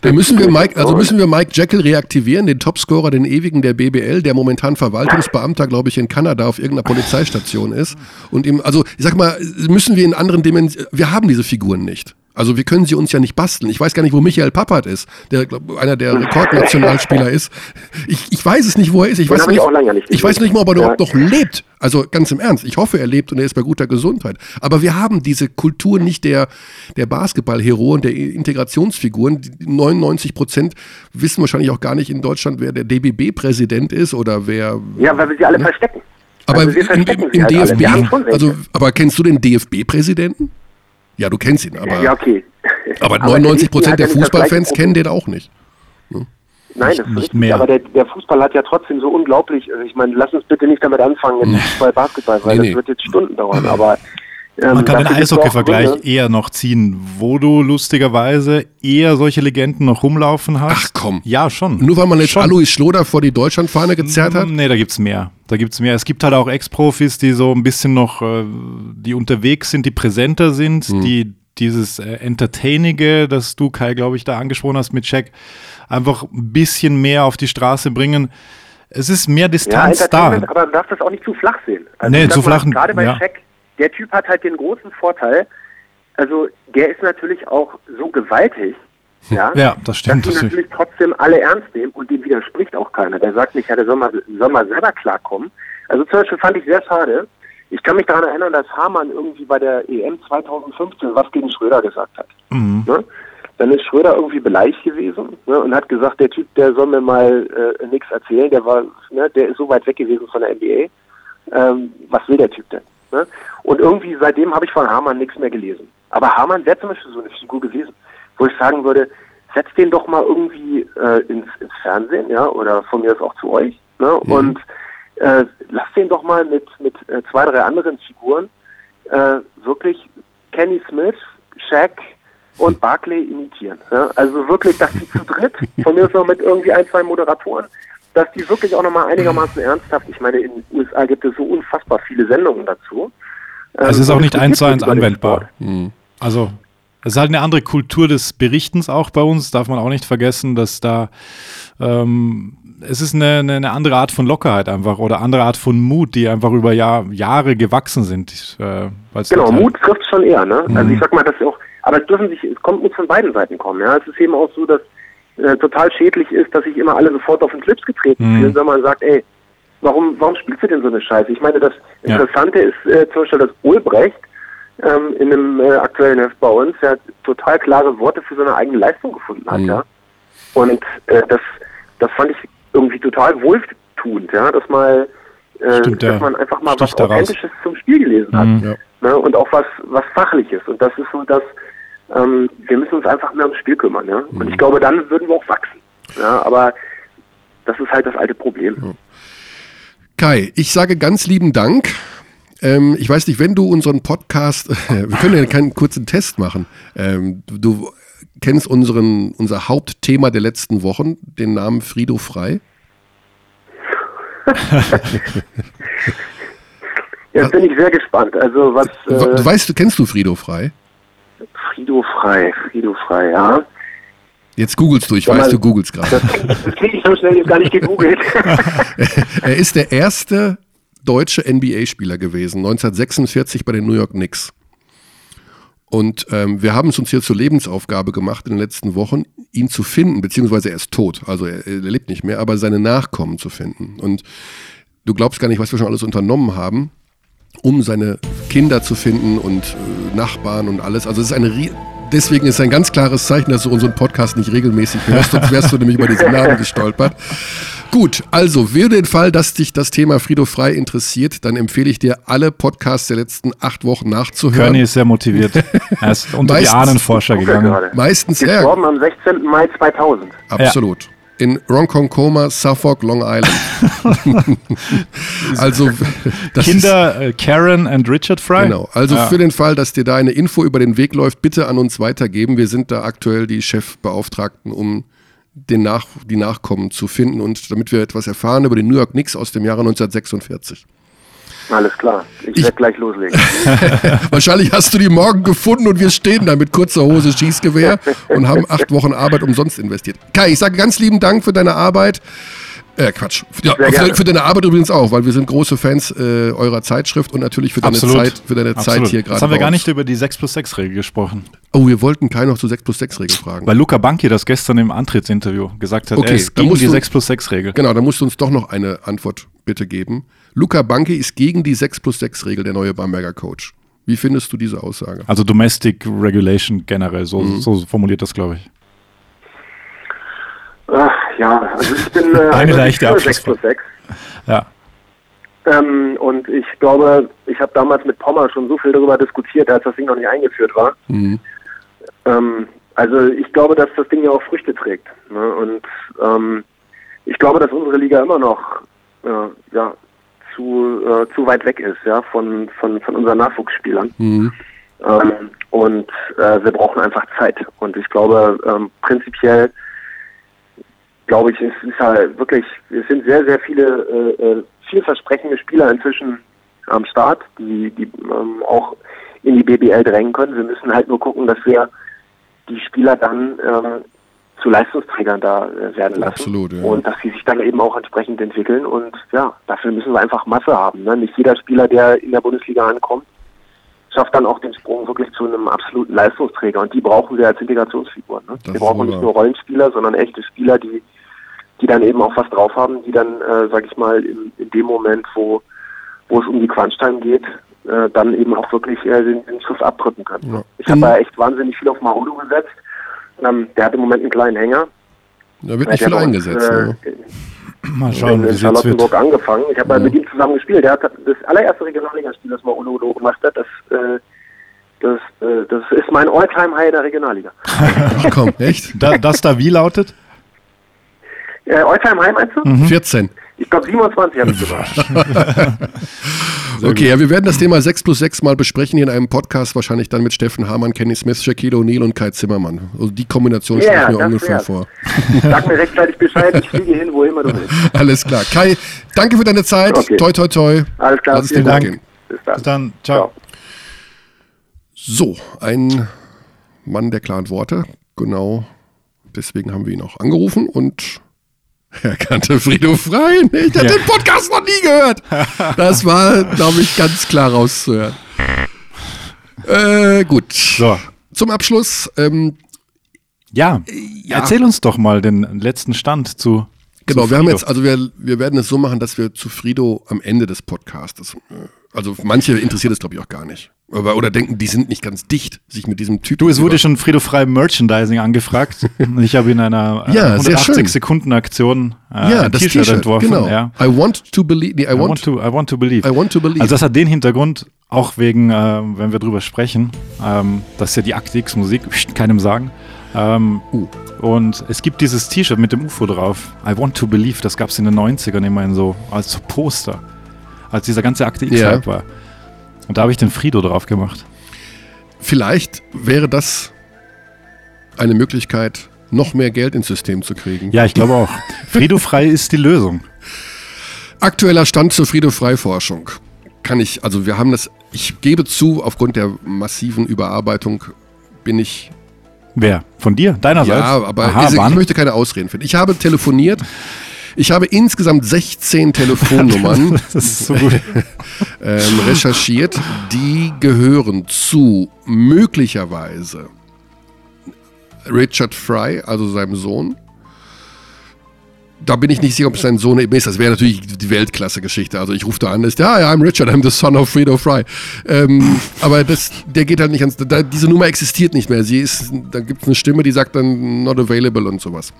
Da müssen wir Mike, also müssen wir Mike Jekyll reaktivieren, den Topscorer, den ewigen der BBL, der momentan Verwaltungsbeamter, glaube ich, in Kanada auf irgendeiner Polizeistation ist. Und ihm, also ich sag mal, müssen wir in anderen Dimensionen, wir haben diese Figuren nicht. Also wir können sie uns ja nicht basteln. Ich weiß gar nicht, wo Michael Pappert ist, der glaub, einer der Rekordnationalspieler ist. Ich, ich weiß es nicht, wo er ist. Ich Den weiß nicht, nicht ich weiß nicht mal, ob er Ja. überhaupt noch lebt. Also ganz im Ernst. Ich hoffe, er lebt und er ist bei guter Gesundheit. Aber wir haben diese Kultur nicht der, der Basketballheroen, der Integrationsfiguren. Die 99 Prozent wissen wahrscheinlich auch gar nicht in Deutschland, wer der DBB-Präsident ist oder wer. ja, weil wir sie alle verstecken. Aber also wir im, im, im halt. DFB, also, aber kennst du den DFB-Präsidenten? Ja, du kennst ihn, aber, ja, okay. aber der 99 DFB Prozent der Fußballfans kennen den auch nicht. Nein, das ist nicht richtig. mehr. Aber der, der Fußball hat ja trotzdem so unglaublich, also ich meine, lass uns bitte nicht damit anfangen, jetzt bei Basketball, weil Nee, nee. das wird jetzt Stunden dauern, aber Man kann den Eishockey-Vergleich eher noch ziehen, wo du lustigerweise eher solche Legenden noch rumlaufen hast. Ach komm. Ja, schon. Nur weil man jetzt Schon. Alois Schloder vor die Deutschlandfahne gezerrt hat? Nee, da gibt's mehr. Da gibt's mehr. Es gibt halt auch Ex-Profis, die so ein bisschen noch, äh, die unterwegs sind, die präsenter sind, Mhm. die dieses äh, Entertainige, das du, Kai, glaube ich, da angesprochen hast mit Check, einfach ein bisschen mehr auf die Straße bringen. Es ist mehr Ja, Distanz da. Entertainment, aber man darf das auch nicht zu flach sehen. Also Nee, zu flach, Gerade bei ja. Shaq, der Typ hat halt den großen Vorteil, also der ist natürlich auch so gewaltig, ja, Ja, das stimmt. dass die natürlich trotzdem alle ernst nehmen und dem widerspricht auch keiner. Der sagt nicht, ja, der soll mal, soll mal selber klarkommen. Also zum Beispiel fand ich sehr schade, ich kann mich daran erinnern, dass Hamann irgendwie bei der EM 2015 was gegen Schröder gesagt hat. Mhm. Ne? Dann ist Schröder irgendwie beleidigt gewesen ne, und hat gesagt, der Typ, der soll mir mal äh, nichts erzählen, der war, ne, der ist so weit weg gewesen von der NBA. Ähm, was will der Typ denn? Ne? Und irgendwie seitdem habe ich von Hamann nichts mehr gelesen. Aber Hamann wäre zum Beispiel so eine Figur gewesen, wo ich sagen würde, setzt den doch mal irgendwie äh, ins, ins Fernsehen, ja, oder von mir aus auch zu euch, ne? Und äh, lasst den doch mal mit, mit äh, zwei, drei anderen Figuren äh, wirklich Kenny Smith, Shaq und Barclay imitieren. Ja? Also wirklich, dass die zu dritt, von mir aus noch mit irgendwie ein, zwei Moderatoren, dass die wirklich auch nochmal einigermaßen ernsthaft, ich meine, in den USA gibt es so unfassbar viele Sendungen dazu. Es Ähm, ist auch nicht eins zu eins anwendbar. Sport. Also, es ist halt eine andere Kultur des Berichtens auch bei uns, darf man auch nicht vergessen, dass da ähm, es ist eine, eine, eine andere Art von Lockerheit einfach oder andere Art von Mut, die einfach über Jahr, Jahre gewachsen sind. Äh, Genau, halt- Mut trifft schon eher, ne? Also ich sag mal, dass auch Aber es dürfen sich, es kommt muss von beiden Seiten kommen. Ja, es ist eben auch so, dass äh, total schädlich ist, dass sich immer alle sofort auf den Schlips getreten Mhm. fühlen, wenn man sagt, ey, warum, warum spielst du denn so eine Scheiße? Ich meine, das Ja. Interessante ist äh, zum Beispiel, dass Ulbrecht ähm, in einem äh, aktuellen Heft bei uns ja total klare Worte für seine eigene Leistung gefunden hat, Mhm. ja. Und äh, das, das fand ich irgendwie total wohltuend, ja, dass mal äh, Stimmt, dass ja. man einfach mal was daraus. Authentisches zum Spiel gelesen hat. Mhm. Ja. Ne? Und auch was, was Fachliches. Und das ist so, dass ähm, wir müssen uns einfach mehr ums Spiel kümmern. Ja? Und ich glaube, dann würden wir auch wachsen. Ja? Aber das ist halt das alte Problem. Kai, ich sage ganz lieben Dank. Ähm, ich weiß nicht, wenn du unseren Podcast, wir können ja keinen kurzen Test machen. Ähm, du, kennst unseren, unser Hauptthema der letzten Wochen, den Namen Frido Frei. Jetzt bin ich sehr gespannt. Also was Du äh, weißt, du kennst du Frido Frei? Frido frei, Frido frei, ja. Jetzt googelst du, ich Sag weiß, du googelst gerade. Das, das kriege ich so schnell jetzt gar nicht gegoogelt. er ist der erste deutsche NBA-Spieler gewesen, 1946 bei den New York Knicks. Und ähm, wir haben es uns hier zur Lebensaufgabe gemacht in den letzten Wochen, ihn zu finden, beziehungsweise er ist tot, also er, er lebt nicht mehr, aber seine Nachkommen zu finden. Und du glaubst gar nicht, was wir schon alles unternommen haben, um seine Kinder zu finden und äh, Nachbarn und alles. Also es ist eine rie- Deswegen ist ein ganz klares Zeichen, dass du unseren Podcast nicht regelmäßig hörst, sonst wärst du nämlich über diesen Namen gestolpert. Gut, also für den Fall, dass dich das Thema Frido Frei interessiert, dann empfehle ich dir, alle Podcasts der letzten acht Wochen nachzuhören. Körny ist sehr motiviert. Er ist unter die Meistens- Ahnenforscher Guck ja gegangen. Meistens, ja, Gestorben am 16. Mai 2000. absolut. In Ronkonkoma, Suffolk, Long Island. also, das ist- Kinder äh, Karen und Richard Fry. Genau. Also Ja. für den Fall, dass dir da eine Info über den Weg läuft, bitte an uns weitergeben. Wir sind da aktuell die Chefbeauftragten, um den Nach die Nachkommen zu finden und damit wir etwas erfahren über den New York Knicks aus dem Jahre 1946. Alles klar. Ich, Ich- werde gleich loslegen. Wahrscheinlich hast du die morgen gefunden und wir stehen da mit kurzer Hose, Schießgewehr und haben acht Wochen Arbeit umsonst investiert. Kai, ich sage ganz lieben Dank für deine Arbeit. Äh, Quatsch. Ja, für, für deine Arbeit übrigens auch, weil wir sind große Fans äh, eurer Zeitschrift und natürlich für deine Absolut. Zeit, für deine Zeit hier gerade. Jetzt haben wir gar nicht über die 6 plus 6 Regel gesprochen. Oh, wir wollten Kai noch zu 6 plus 6 Regel fragen. Weil Luca Banki das gestern im Antrittsinterview gesagt hat. Okay, er ist dann gegen musst die du- 6 plus 6 Regel. Genau, da musst du uns doch noch eine Antwort bitte geben. Luca Banke ist gegen die 6 plus 6 Regel, der neue Bamberger Coach. Wie findest du diese Aussage? Also Domestic Regulation generell, so, Mhm. so formuliert das, glaube ich. Ach, ja, also ich bin äh, Eine eindeutig leichte für 6 Abschlussfrage. plus 6. Ja. Ähm, und ich glaube, ich habe damals mit Pommer schon so viel darüber diskutiert, als das Ding noch nicht eingeführt war. Mhm. Ähm, also ich glaube, dass das Ding ja auch Früchte trägt. Ne? Und ähm, ich glaube, dass unsere Liga immer noch äh, ja, zu, äh, zu weit weg ist ja, von, von, von unseren Nachwuchsspielern. Mhm. Ähm, und äh, wir brauchen einfach Zeit. Und ich glaube, ähm, prinzipiell, glaube ich, es ist halt wirklich, es sind sehr, sehr viele äh, äh, vielversprechende Spieler inzwischen am Start, die, die ähm, auch in die BBL drängen können. Wir müssen halt nur gucken, dass wir die Spieler dann ähm, zu Leistungsträgern da äh, werden lassen. Absolut, ja. Und dass sie sich dann eben auch entsprechend entwickeln. Und ja, dafür müssen wir einfach Masse haben. Ne? Nicht jeder Spieler, der in der Bundesliga ankommt, schafft dann auch den Sprung wirklich zu einem absoluten Leistungsträger. Und die brauchen wir als Integrationsfiguren. Ne? Wir brauchen nicht nur Rollenspieler, sondern echte Spieler, die, die dann eben auch was drauf haben, die dann, äh, sag ich mal, in, in dem Moment, wo, wo es um die Crunch-Time geht, äh, dann eben auch wirklich äh, den, den Schuss abdrücken können. Ja. Ich habe da echt wahnsinnig viel auf Marudo gesetzt. Ähm, der hat im Moment einen kleinen Hänger. Da wird Äh, nicht der viel bei uns, eingesetzt. äh, ne? Mal schauen, in, wie in es jetzt wird. Charlottenburg angefangen. Ich habe ja. mit ihm zusammen gespielt. Der hat das allererste Regionalligaspiel, das Marudo gemacht hat. Das, äh, das, äh, das ist mein All-Time-High der Regionalliga. Ach komm, echt? Da, das da wie lautet? Äh, All-Time-High meinst du? Mhm. 14. Ich glaube 27 habe ich gesagt. Okay, ja, wir werden das Thema 6 plus 6 mal besprechen hier in einem Podcast, wahrscheinlich dann mit Steffen Hamann, Kenny Smith, Shaquille O'Neal und Kai Zimmermann. Also die Kombination stelle ich mir ungefähr wär's. vor. Sag mir rechtzeitig Bescheid, ich fliege hin, wo immer du willst. Alles klar. Kai, danke für deine Zeit. Okay. Toi, toi, toi. Alles klar, Lass es dir gut gehen. Bis dann. Bis dann. Ciao. So, ein Mann der klaren Worte. Genau deswegen haben wir ihn auch angerufen und er kannte Frido Frei nicht. Er hat Ja. den Podcast noch nie gehört. Das war, glaube ich, ganz klar rauszuhören. Äh, gut. So, zum Abschluss, ähm, Ja, ja. erzähl uns doch mal den letzten Stand zu. Genau, zu wir haben jetzt, also wir, wir werden es so machen, dass wir zu Frido am Ende des Podcastes, äh, also manche interessiert es glaube ich auch gar nicht. Aber, oder denken, die sind nicht ganz dicht, sich mit diesem Typen. Du, es wurde schon Frido Frei Merchandising angefragt. Ich habe in einer äh, Ja, sehr schön. 180 Sekunden Aktion äh, ja, ein T-Shirt entworfen. genau. Ja. I want to believe, nee, I, I want, want, to, I want to believe. I want to believe. Also das hat den Hintergrund, auch wegen, äh, wenn wir drüber sprechen, ähm, das ist ja die Akte X Musik, pst, keinem sagen. Ähm, Uh. Und es gibt dieses T-Shirt mit dem UFO drauf. I want to believe, das gab es in den 90ern immerhin so als Poster, als dieser ganze Akte X Ja. Hype war. Und da habe ich den Frido drauf gemacht. Vielleicht wäre das eine Möglichkeit, noch mehr Geld ins System zu kriegen. Ja, ich glaube auch. Frido Frei ist die Lösung. Aktueller Stand zur Friedhofreiforschung. Kann ich, also wir haben das, ich gebe zu, aufgrund der massiven Überarbeitung bin ich Wer? Von dir? Deinerseits? Ja, aber Aha, ich wann? möchte keine Ausreden finden. Ich habe telefoniert. Ich habe insgesamt 16 Telefonnummern so ähm, recherchiert, die gehören zu möglicherweise Richard Fry, also seinem Sohn. Da bin ich nicht sicher, ob es sein Sohn eben ist. Das wäre natürlich die Weltklasse-Geschichte. Also ich rufe da an, ist ja, ja, I'm Richard, I'm the son of Fredo Fry. Ähm, aber das, der geht halt nicht ans. Da, diese Nummer existiert nicht mehr. Sie ist, da gibt es eine Stimme, die sagt dann not available und sowas.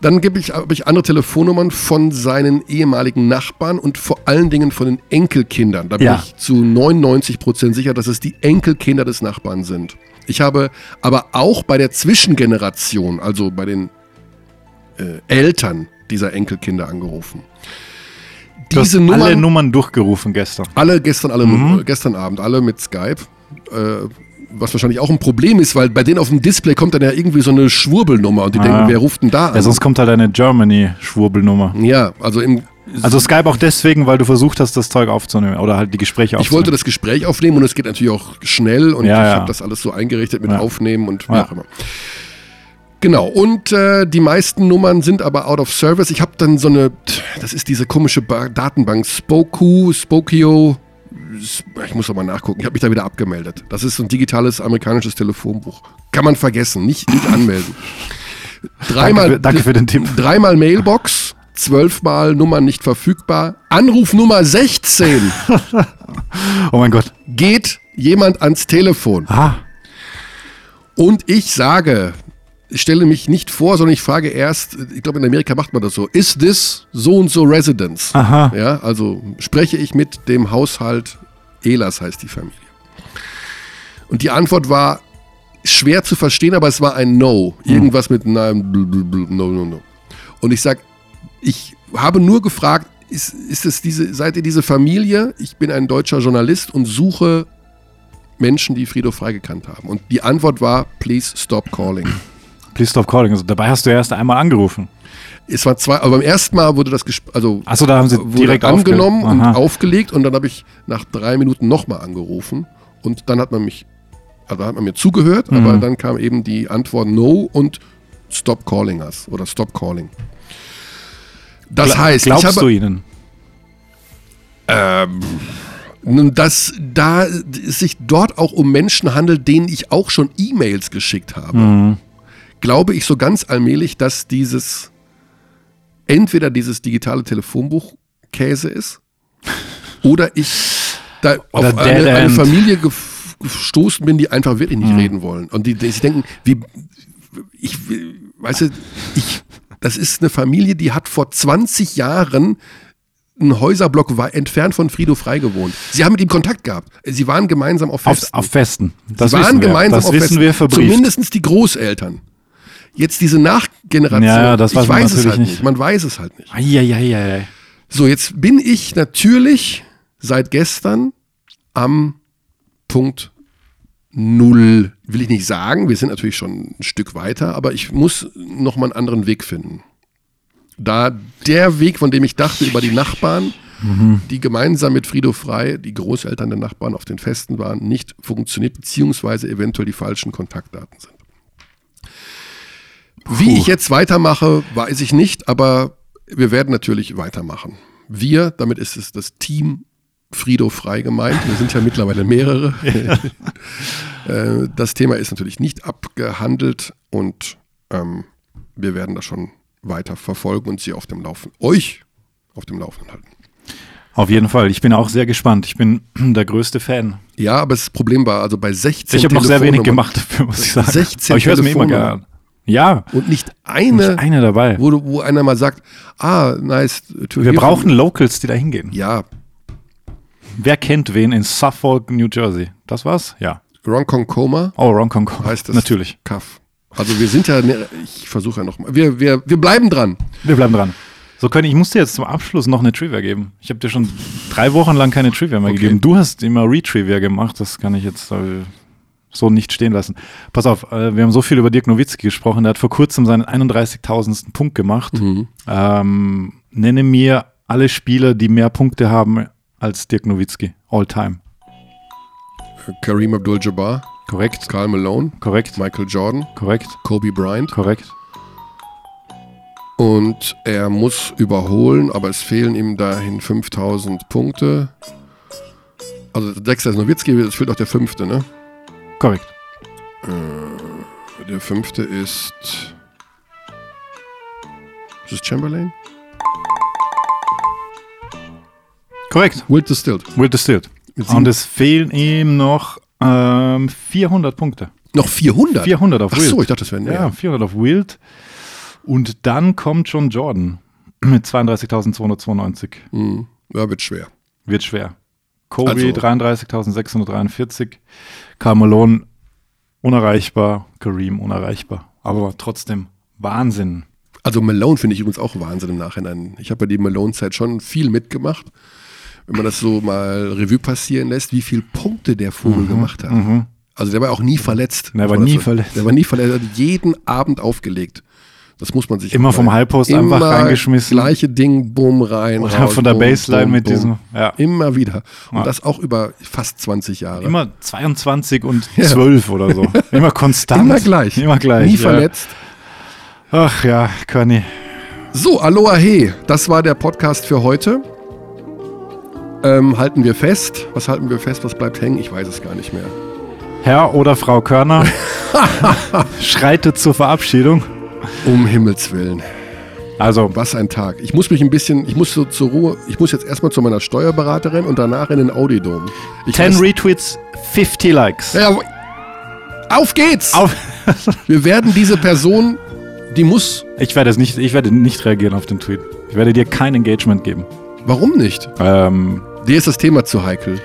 Dann gebe ich, habe ich andere Telefonnummern von seinen ehemaligen Nachbarn und vor allen Dingen von den Enkelkindern. Da bin Ja. ich zu 99 Prozent sicher, dass es die Enkelkinder des Nachbarn sind. Ich habe aber auch bei der Zwischengeneration, also bei den äh, Eltern dieser Enkelkinder angerufen. Du hast Diese Nummern, alle Nummern durchgerufen gestern. alle gestern, alle Mhm. äh, gestern Abend, alle mit Skype. Äh, was wahrscheinlich auch ein Problem ist, weil bei denen auf dem Display kommt dann ja irgendwie so eine Schwurbelnummer und die Ah. denken, wer ruft denn da an? Ja, sonst kommt halt eine Germany-Schwurbelnummer. Ja, also im. Also Skype auch deswegen, weil du versucht hast, das Zeug aufzunehmen oder halt die Gespräche Ich aufzunehmen. wollte das Gespräch aufnehmen und es geht natürlich auch schnell und Ja, ich ja. habe das alles so eingerichtet mit Ja. Aufnehmen und wie auch immer. Genau, und äh, die meisten Nummern sind aber out of service. Ich habe dann so eine, das ist diese komische ba Datenbank, Spoku, Spokio, ich muss aber nachgucken, ich habe mich da wieder abgemeldet. Das ist so ein digitales amerikanisches Telefonbuch. Kann man vergessen, nicht, nicht anmelden. Dreimal, Danke für- danke für den Tipp. Dreimal Mailbox, zwölfmal Nummern nicht verfügbar. Anruf Nummer 16 oh mein Gott. geht jemand ans Telefon. Ah, Und ich sage, ich stelle mich nicht vor, sondern ich frage erst, ich glaube in Amerika macht man das so, ist this so und so Residence? Aha. Ja, also spreche ich mit dem Haushalt Elas heißt die Familie. Und die Antwort war schwer zu verstehen, aber es war ein No. Irgendwas mit nein, bl, no, no, no. Und ich sage, ich habe nur gefragt, ist, ist es diese, seid ihr diese Familie? Ich bin ein deutscher Journalist und suche Menschen, die Friedhof Frei gekannt haben. Und die Antwort war, please stop calling. please stop calling. Also, dabei hast du erst einmal angerufen. Es war zwei, aber beim ersten Mal wurde das also Achso, da haben sie direkt angenommen und aufgelegt und dann habe ich nach drei Minuten nochmal angerufen und dann hat man mich, also hat man mir zugehört, Mhm. aber dann kam eben die Antwort No und Stop calling us oder Stop calling. Das Gla- heißt, glaubst ich habe, du ihnen? Ähm, dass da es sich dort auch um Menschen handelt, denen ich auch schon E-Mails geschickt habe, Mhm. glaube ich so ganz allmählich, dass dieses entweder dieses digitale Telefonbuch Käse ist oder ich da Oder auf eine, eine. Familie gestoßen bin, die einfach wirklich nicht Mhm. reden wollen und die, die sich denken, wie ich weißt du, ich das ist eine Familie, die hat vor 20 Jahren einen Häuserblock wei- entfernt von Frido Frei gewohnt. Sie haben mit ihm Kontakt gehabt. Sie waren gemeinsam auf Auf, Festen. auf Festen. Das Sie waren wissen wir. gemeinsam das auf wissen Festen. wir verbrieft. Zumindest die Großeltern. Jetzt diese Nachgeneration. Ja, das weiß ich man weiß es halt nicht. nicht. Man weiß es halt nicht. Eieieiei. So, jetzt bin ich natürlich seit gestern am Punkt Null. Will ich nicht sagen, wir sind natürlich schon ein Stück weiter, aber ich muss noch mal einen anderen Weg finden. Da der Weg, von dem ich dachte, über die Nachbarn, Mhm. die gemeinsam mit Frido Frei, die Großeltern der Nachbarn auf den Festen waren, nicht funktioniert, beziehungsweise eventuell die falschen Kontaktdaten sind. Wie ich jetzt weitermache, weiß ich nicht, aber wir werden natürlich weitermachen. Wir, damit ist es das Team Frido frei gemeint. Wir sind ja mittlerweile mehrere. Äh, das Thema ist natürlich nicht abgehandelt und ähm, wir werden das schon weiter verfolgen und Sie auf dem Laufen, euch auf dem Laufenden halten. Auf jeden Fall. Ich bin auch sehr gespannt. Ich bin der größte Fan. Ja, aber das Problem war, also bei 16 Ich habe noch sehr wenig gemacht dafür, muss ich sagen. 16 Aber ich höre es mir immer gerne. Ja. Und nicht eine, Nicht eine dabei. Wo, wo einer mal sagt, ah, nice. Wir brauchen. Locals, die da hingehen. Ja, Wer kennt wen in Suffolk, New Jersey? Das war's? Ja. Ronkonkoma Oh, Ronkong. heißt das. Natürlich. Kaff. Also wir sind ja, ne, ich versuche ja nochmal, wir, wir, wir bleiben dran. Wir bleiben dran. So, Conny, ich muss dir jetzt zum Abschluss noch eine Trivia geben. Ich habe dir schon drei Wochen lang keine Trivia mehr Okay. gegeben. Du hast immer Retrivia gemacht. Das kann ich jetzt äh, so nicht stehen lassen. Pass auf, äh, wir haben so viel über Dirk Nowitzki gesprochen. Der hat vor kurzem seinen 31.000. Punkt gemacht. Mhm. Ähm, nenne mir alle Spieler, die mehr Punkte haben als Dirk Nowitzki. All time. Kareem Abdul-Jabbar, Korrekt. Karl Malone, Korrekt. Michael Jordan, Korrekt. Kobe Bryant. Korrekt. Und er muss überholen, aber es fehlen ihm dahin 5000 Punkte. Also der sechste ist Nowitzki, es fehlt auch der fünfte, ne? Korrekt. Äh, der fünfte ist. Ist es Chamberlain? Korrekt. Wilt Distilled. Will Distilled. Und es fehlen ihm noch ähm, 400 Punkte. Noch 400? 400 auf Ach Wild. so, ich dachte, das wären mehr. Ja, 400 auf Wild. Und dann kommt John Jordan mit 32.292. Hm, ja, wird schwer. Wird schwer. Kobe Also- 33.643. Karl Malone unerreichbar. Kareem unerreichbar. Aber trotzdem Wahnsinn. Also Malone finde ich übrigens auch Wahnsinn im Nachhinein. Ich habe bei die Malone-Zeit schon viel mitgemacht. Wenn man das so mal Revue passieren lässt, wie viele Punkte der Vogel gemacht hat. Also der war auch nie verletzt. Mhm. Der war nie dazu- verletzt. Der war nie verletzt. Er hat jeden Abend aufgelegt. Das muss man sich Immer vom Highpost einfach reingeschmissen. Gleiche Ding, bumm, rein. Oder raus, von der bumm, Baseline bumm, mit bumm. diesem. Ja. Immer wieder. Und Ja. das auch über fast 20 Jahre. Immer 22 und Ja. 12 oder so. Immer konstant. Immer gleich. Immer gleich. Nie ja. verletzt. Ach ja, Conny. So, Aloha He, das war der Podcast für heute. Ähm, halten wir fest. Was halten wir fest? Was bleibt hängen? Ich weiß es gar nicht mehr. Herr oder Frau Körner schreitet zur Verabschiedung. Um Himmels Willen. Also, Was ein Tag. Ich muss mich ein bisschen, ich muss so zur Ruhe, ich muss jetzt erstmal zu meiner Steuerberaterin und danach in den Audidom. Ich 10 weiß- Retweets, 50 Likes. Ja, auf geht's! Auf. Wir werden diese Person, die muss. Ich werde, es nicht, ich werde nicht reagieren auf den Tweet. Ich werde dir kein Engagement geben. Warum nicht? Ähm, Dir ist das Thema zu heikel.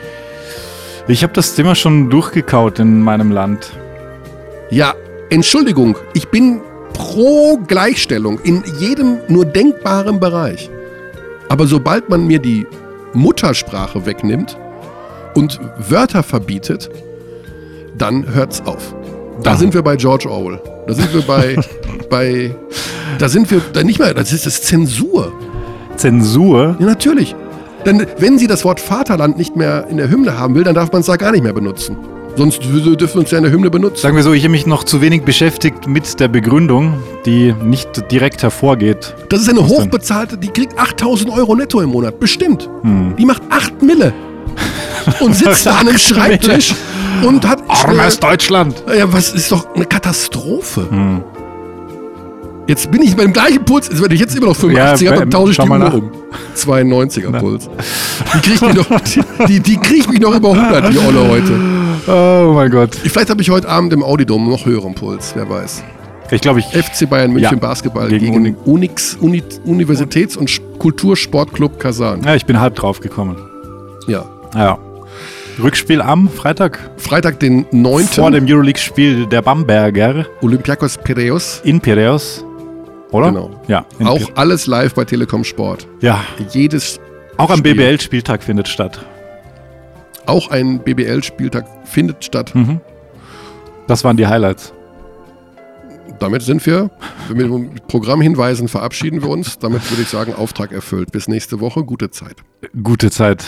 ich habe das Thema schon durchgekaut in meinem Land. Ja, Entschuldigung, ich bin pro Gleichstellung in jedem nur denkbaren Bereich. Aber sobald man mir die Muttersprache wegnimmt und Wörter verbietet, dann hört's auf. Da Dann. sind wir bei George Orwell. Da sind wir bei, bei, da sind wir, da nicht mehr, das ist das Zensur. Zensur? Ja, natürlich. Denn wenn sie das Wort Vaterland nicht mehr in der Hymne haben will, dann darf man es da gar nicht mehr benutzen. Sonst dürfen wir uns ja in der Hymne benutzen. Sagen wir so, ich habe mich noch zu wenig beschäftigt mit der Begründung, die nicht direkt hervorgeht. Das ist eine Was denn? hochbezahlte, die kriegt 8000 Euro netto im Monat, bestimmt. Hm. Die macht 8 Mille und sitzt da an einem Schreibtisch und hat. Armes Deutschland! Ja, was ist doch eine Katastrophe. Hm. Jetzt bin ich beim gleichen Puls, jetzt werde ich jetzt immer noch 85er, Ja, dann tausche ich die Uhr um. 92er Puls. Die kriegt mich noch, die, die, die kriegt mich noch über 100, die Olle heute. Oh mein Gott. Vielleicht habe ich heute Abend im Audidom noch höheren Puls, wer weiß. Ich glaube, ich. FC Bayern München Ja, Basketball gegen gegen, Uni- Unix, Uni, Universitäts- und Kultursportclub Kasan. Ja, ich bin halb drauf gekommen. Ja. Ja. Rückspiel am Freitag. Freitag, den 9. Vor dem Euroleague-Spiel der Bamberger Olympiakos Piraeus. in Piraeus. Oder? Genau. Ja. Auch Piraeus. alles live bei Telekom Sport. Ja. Jedes, Auch am Spiel. BBL-Spieltag findet statt. Auch ein BBL-Spieltag findet statt. Mhm. Das waren die Highlights. Damit sind wir, mit Programmhinweisen verabschieden wir uns. Damit würde ich sagen, Auftrag erfüllt. Bis nächste Woche. Gute Zeit. Gute Zeit.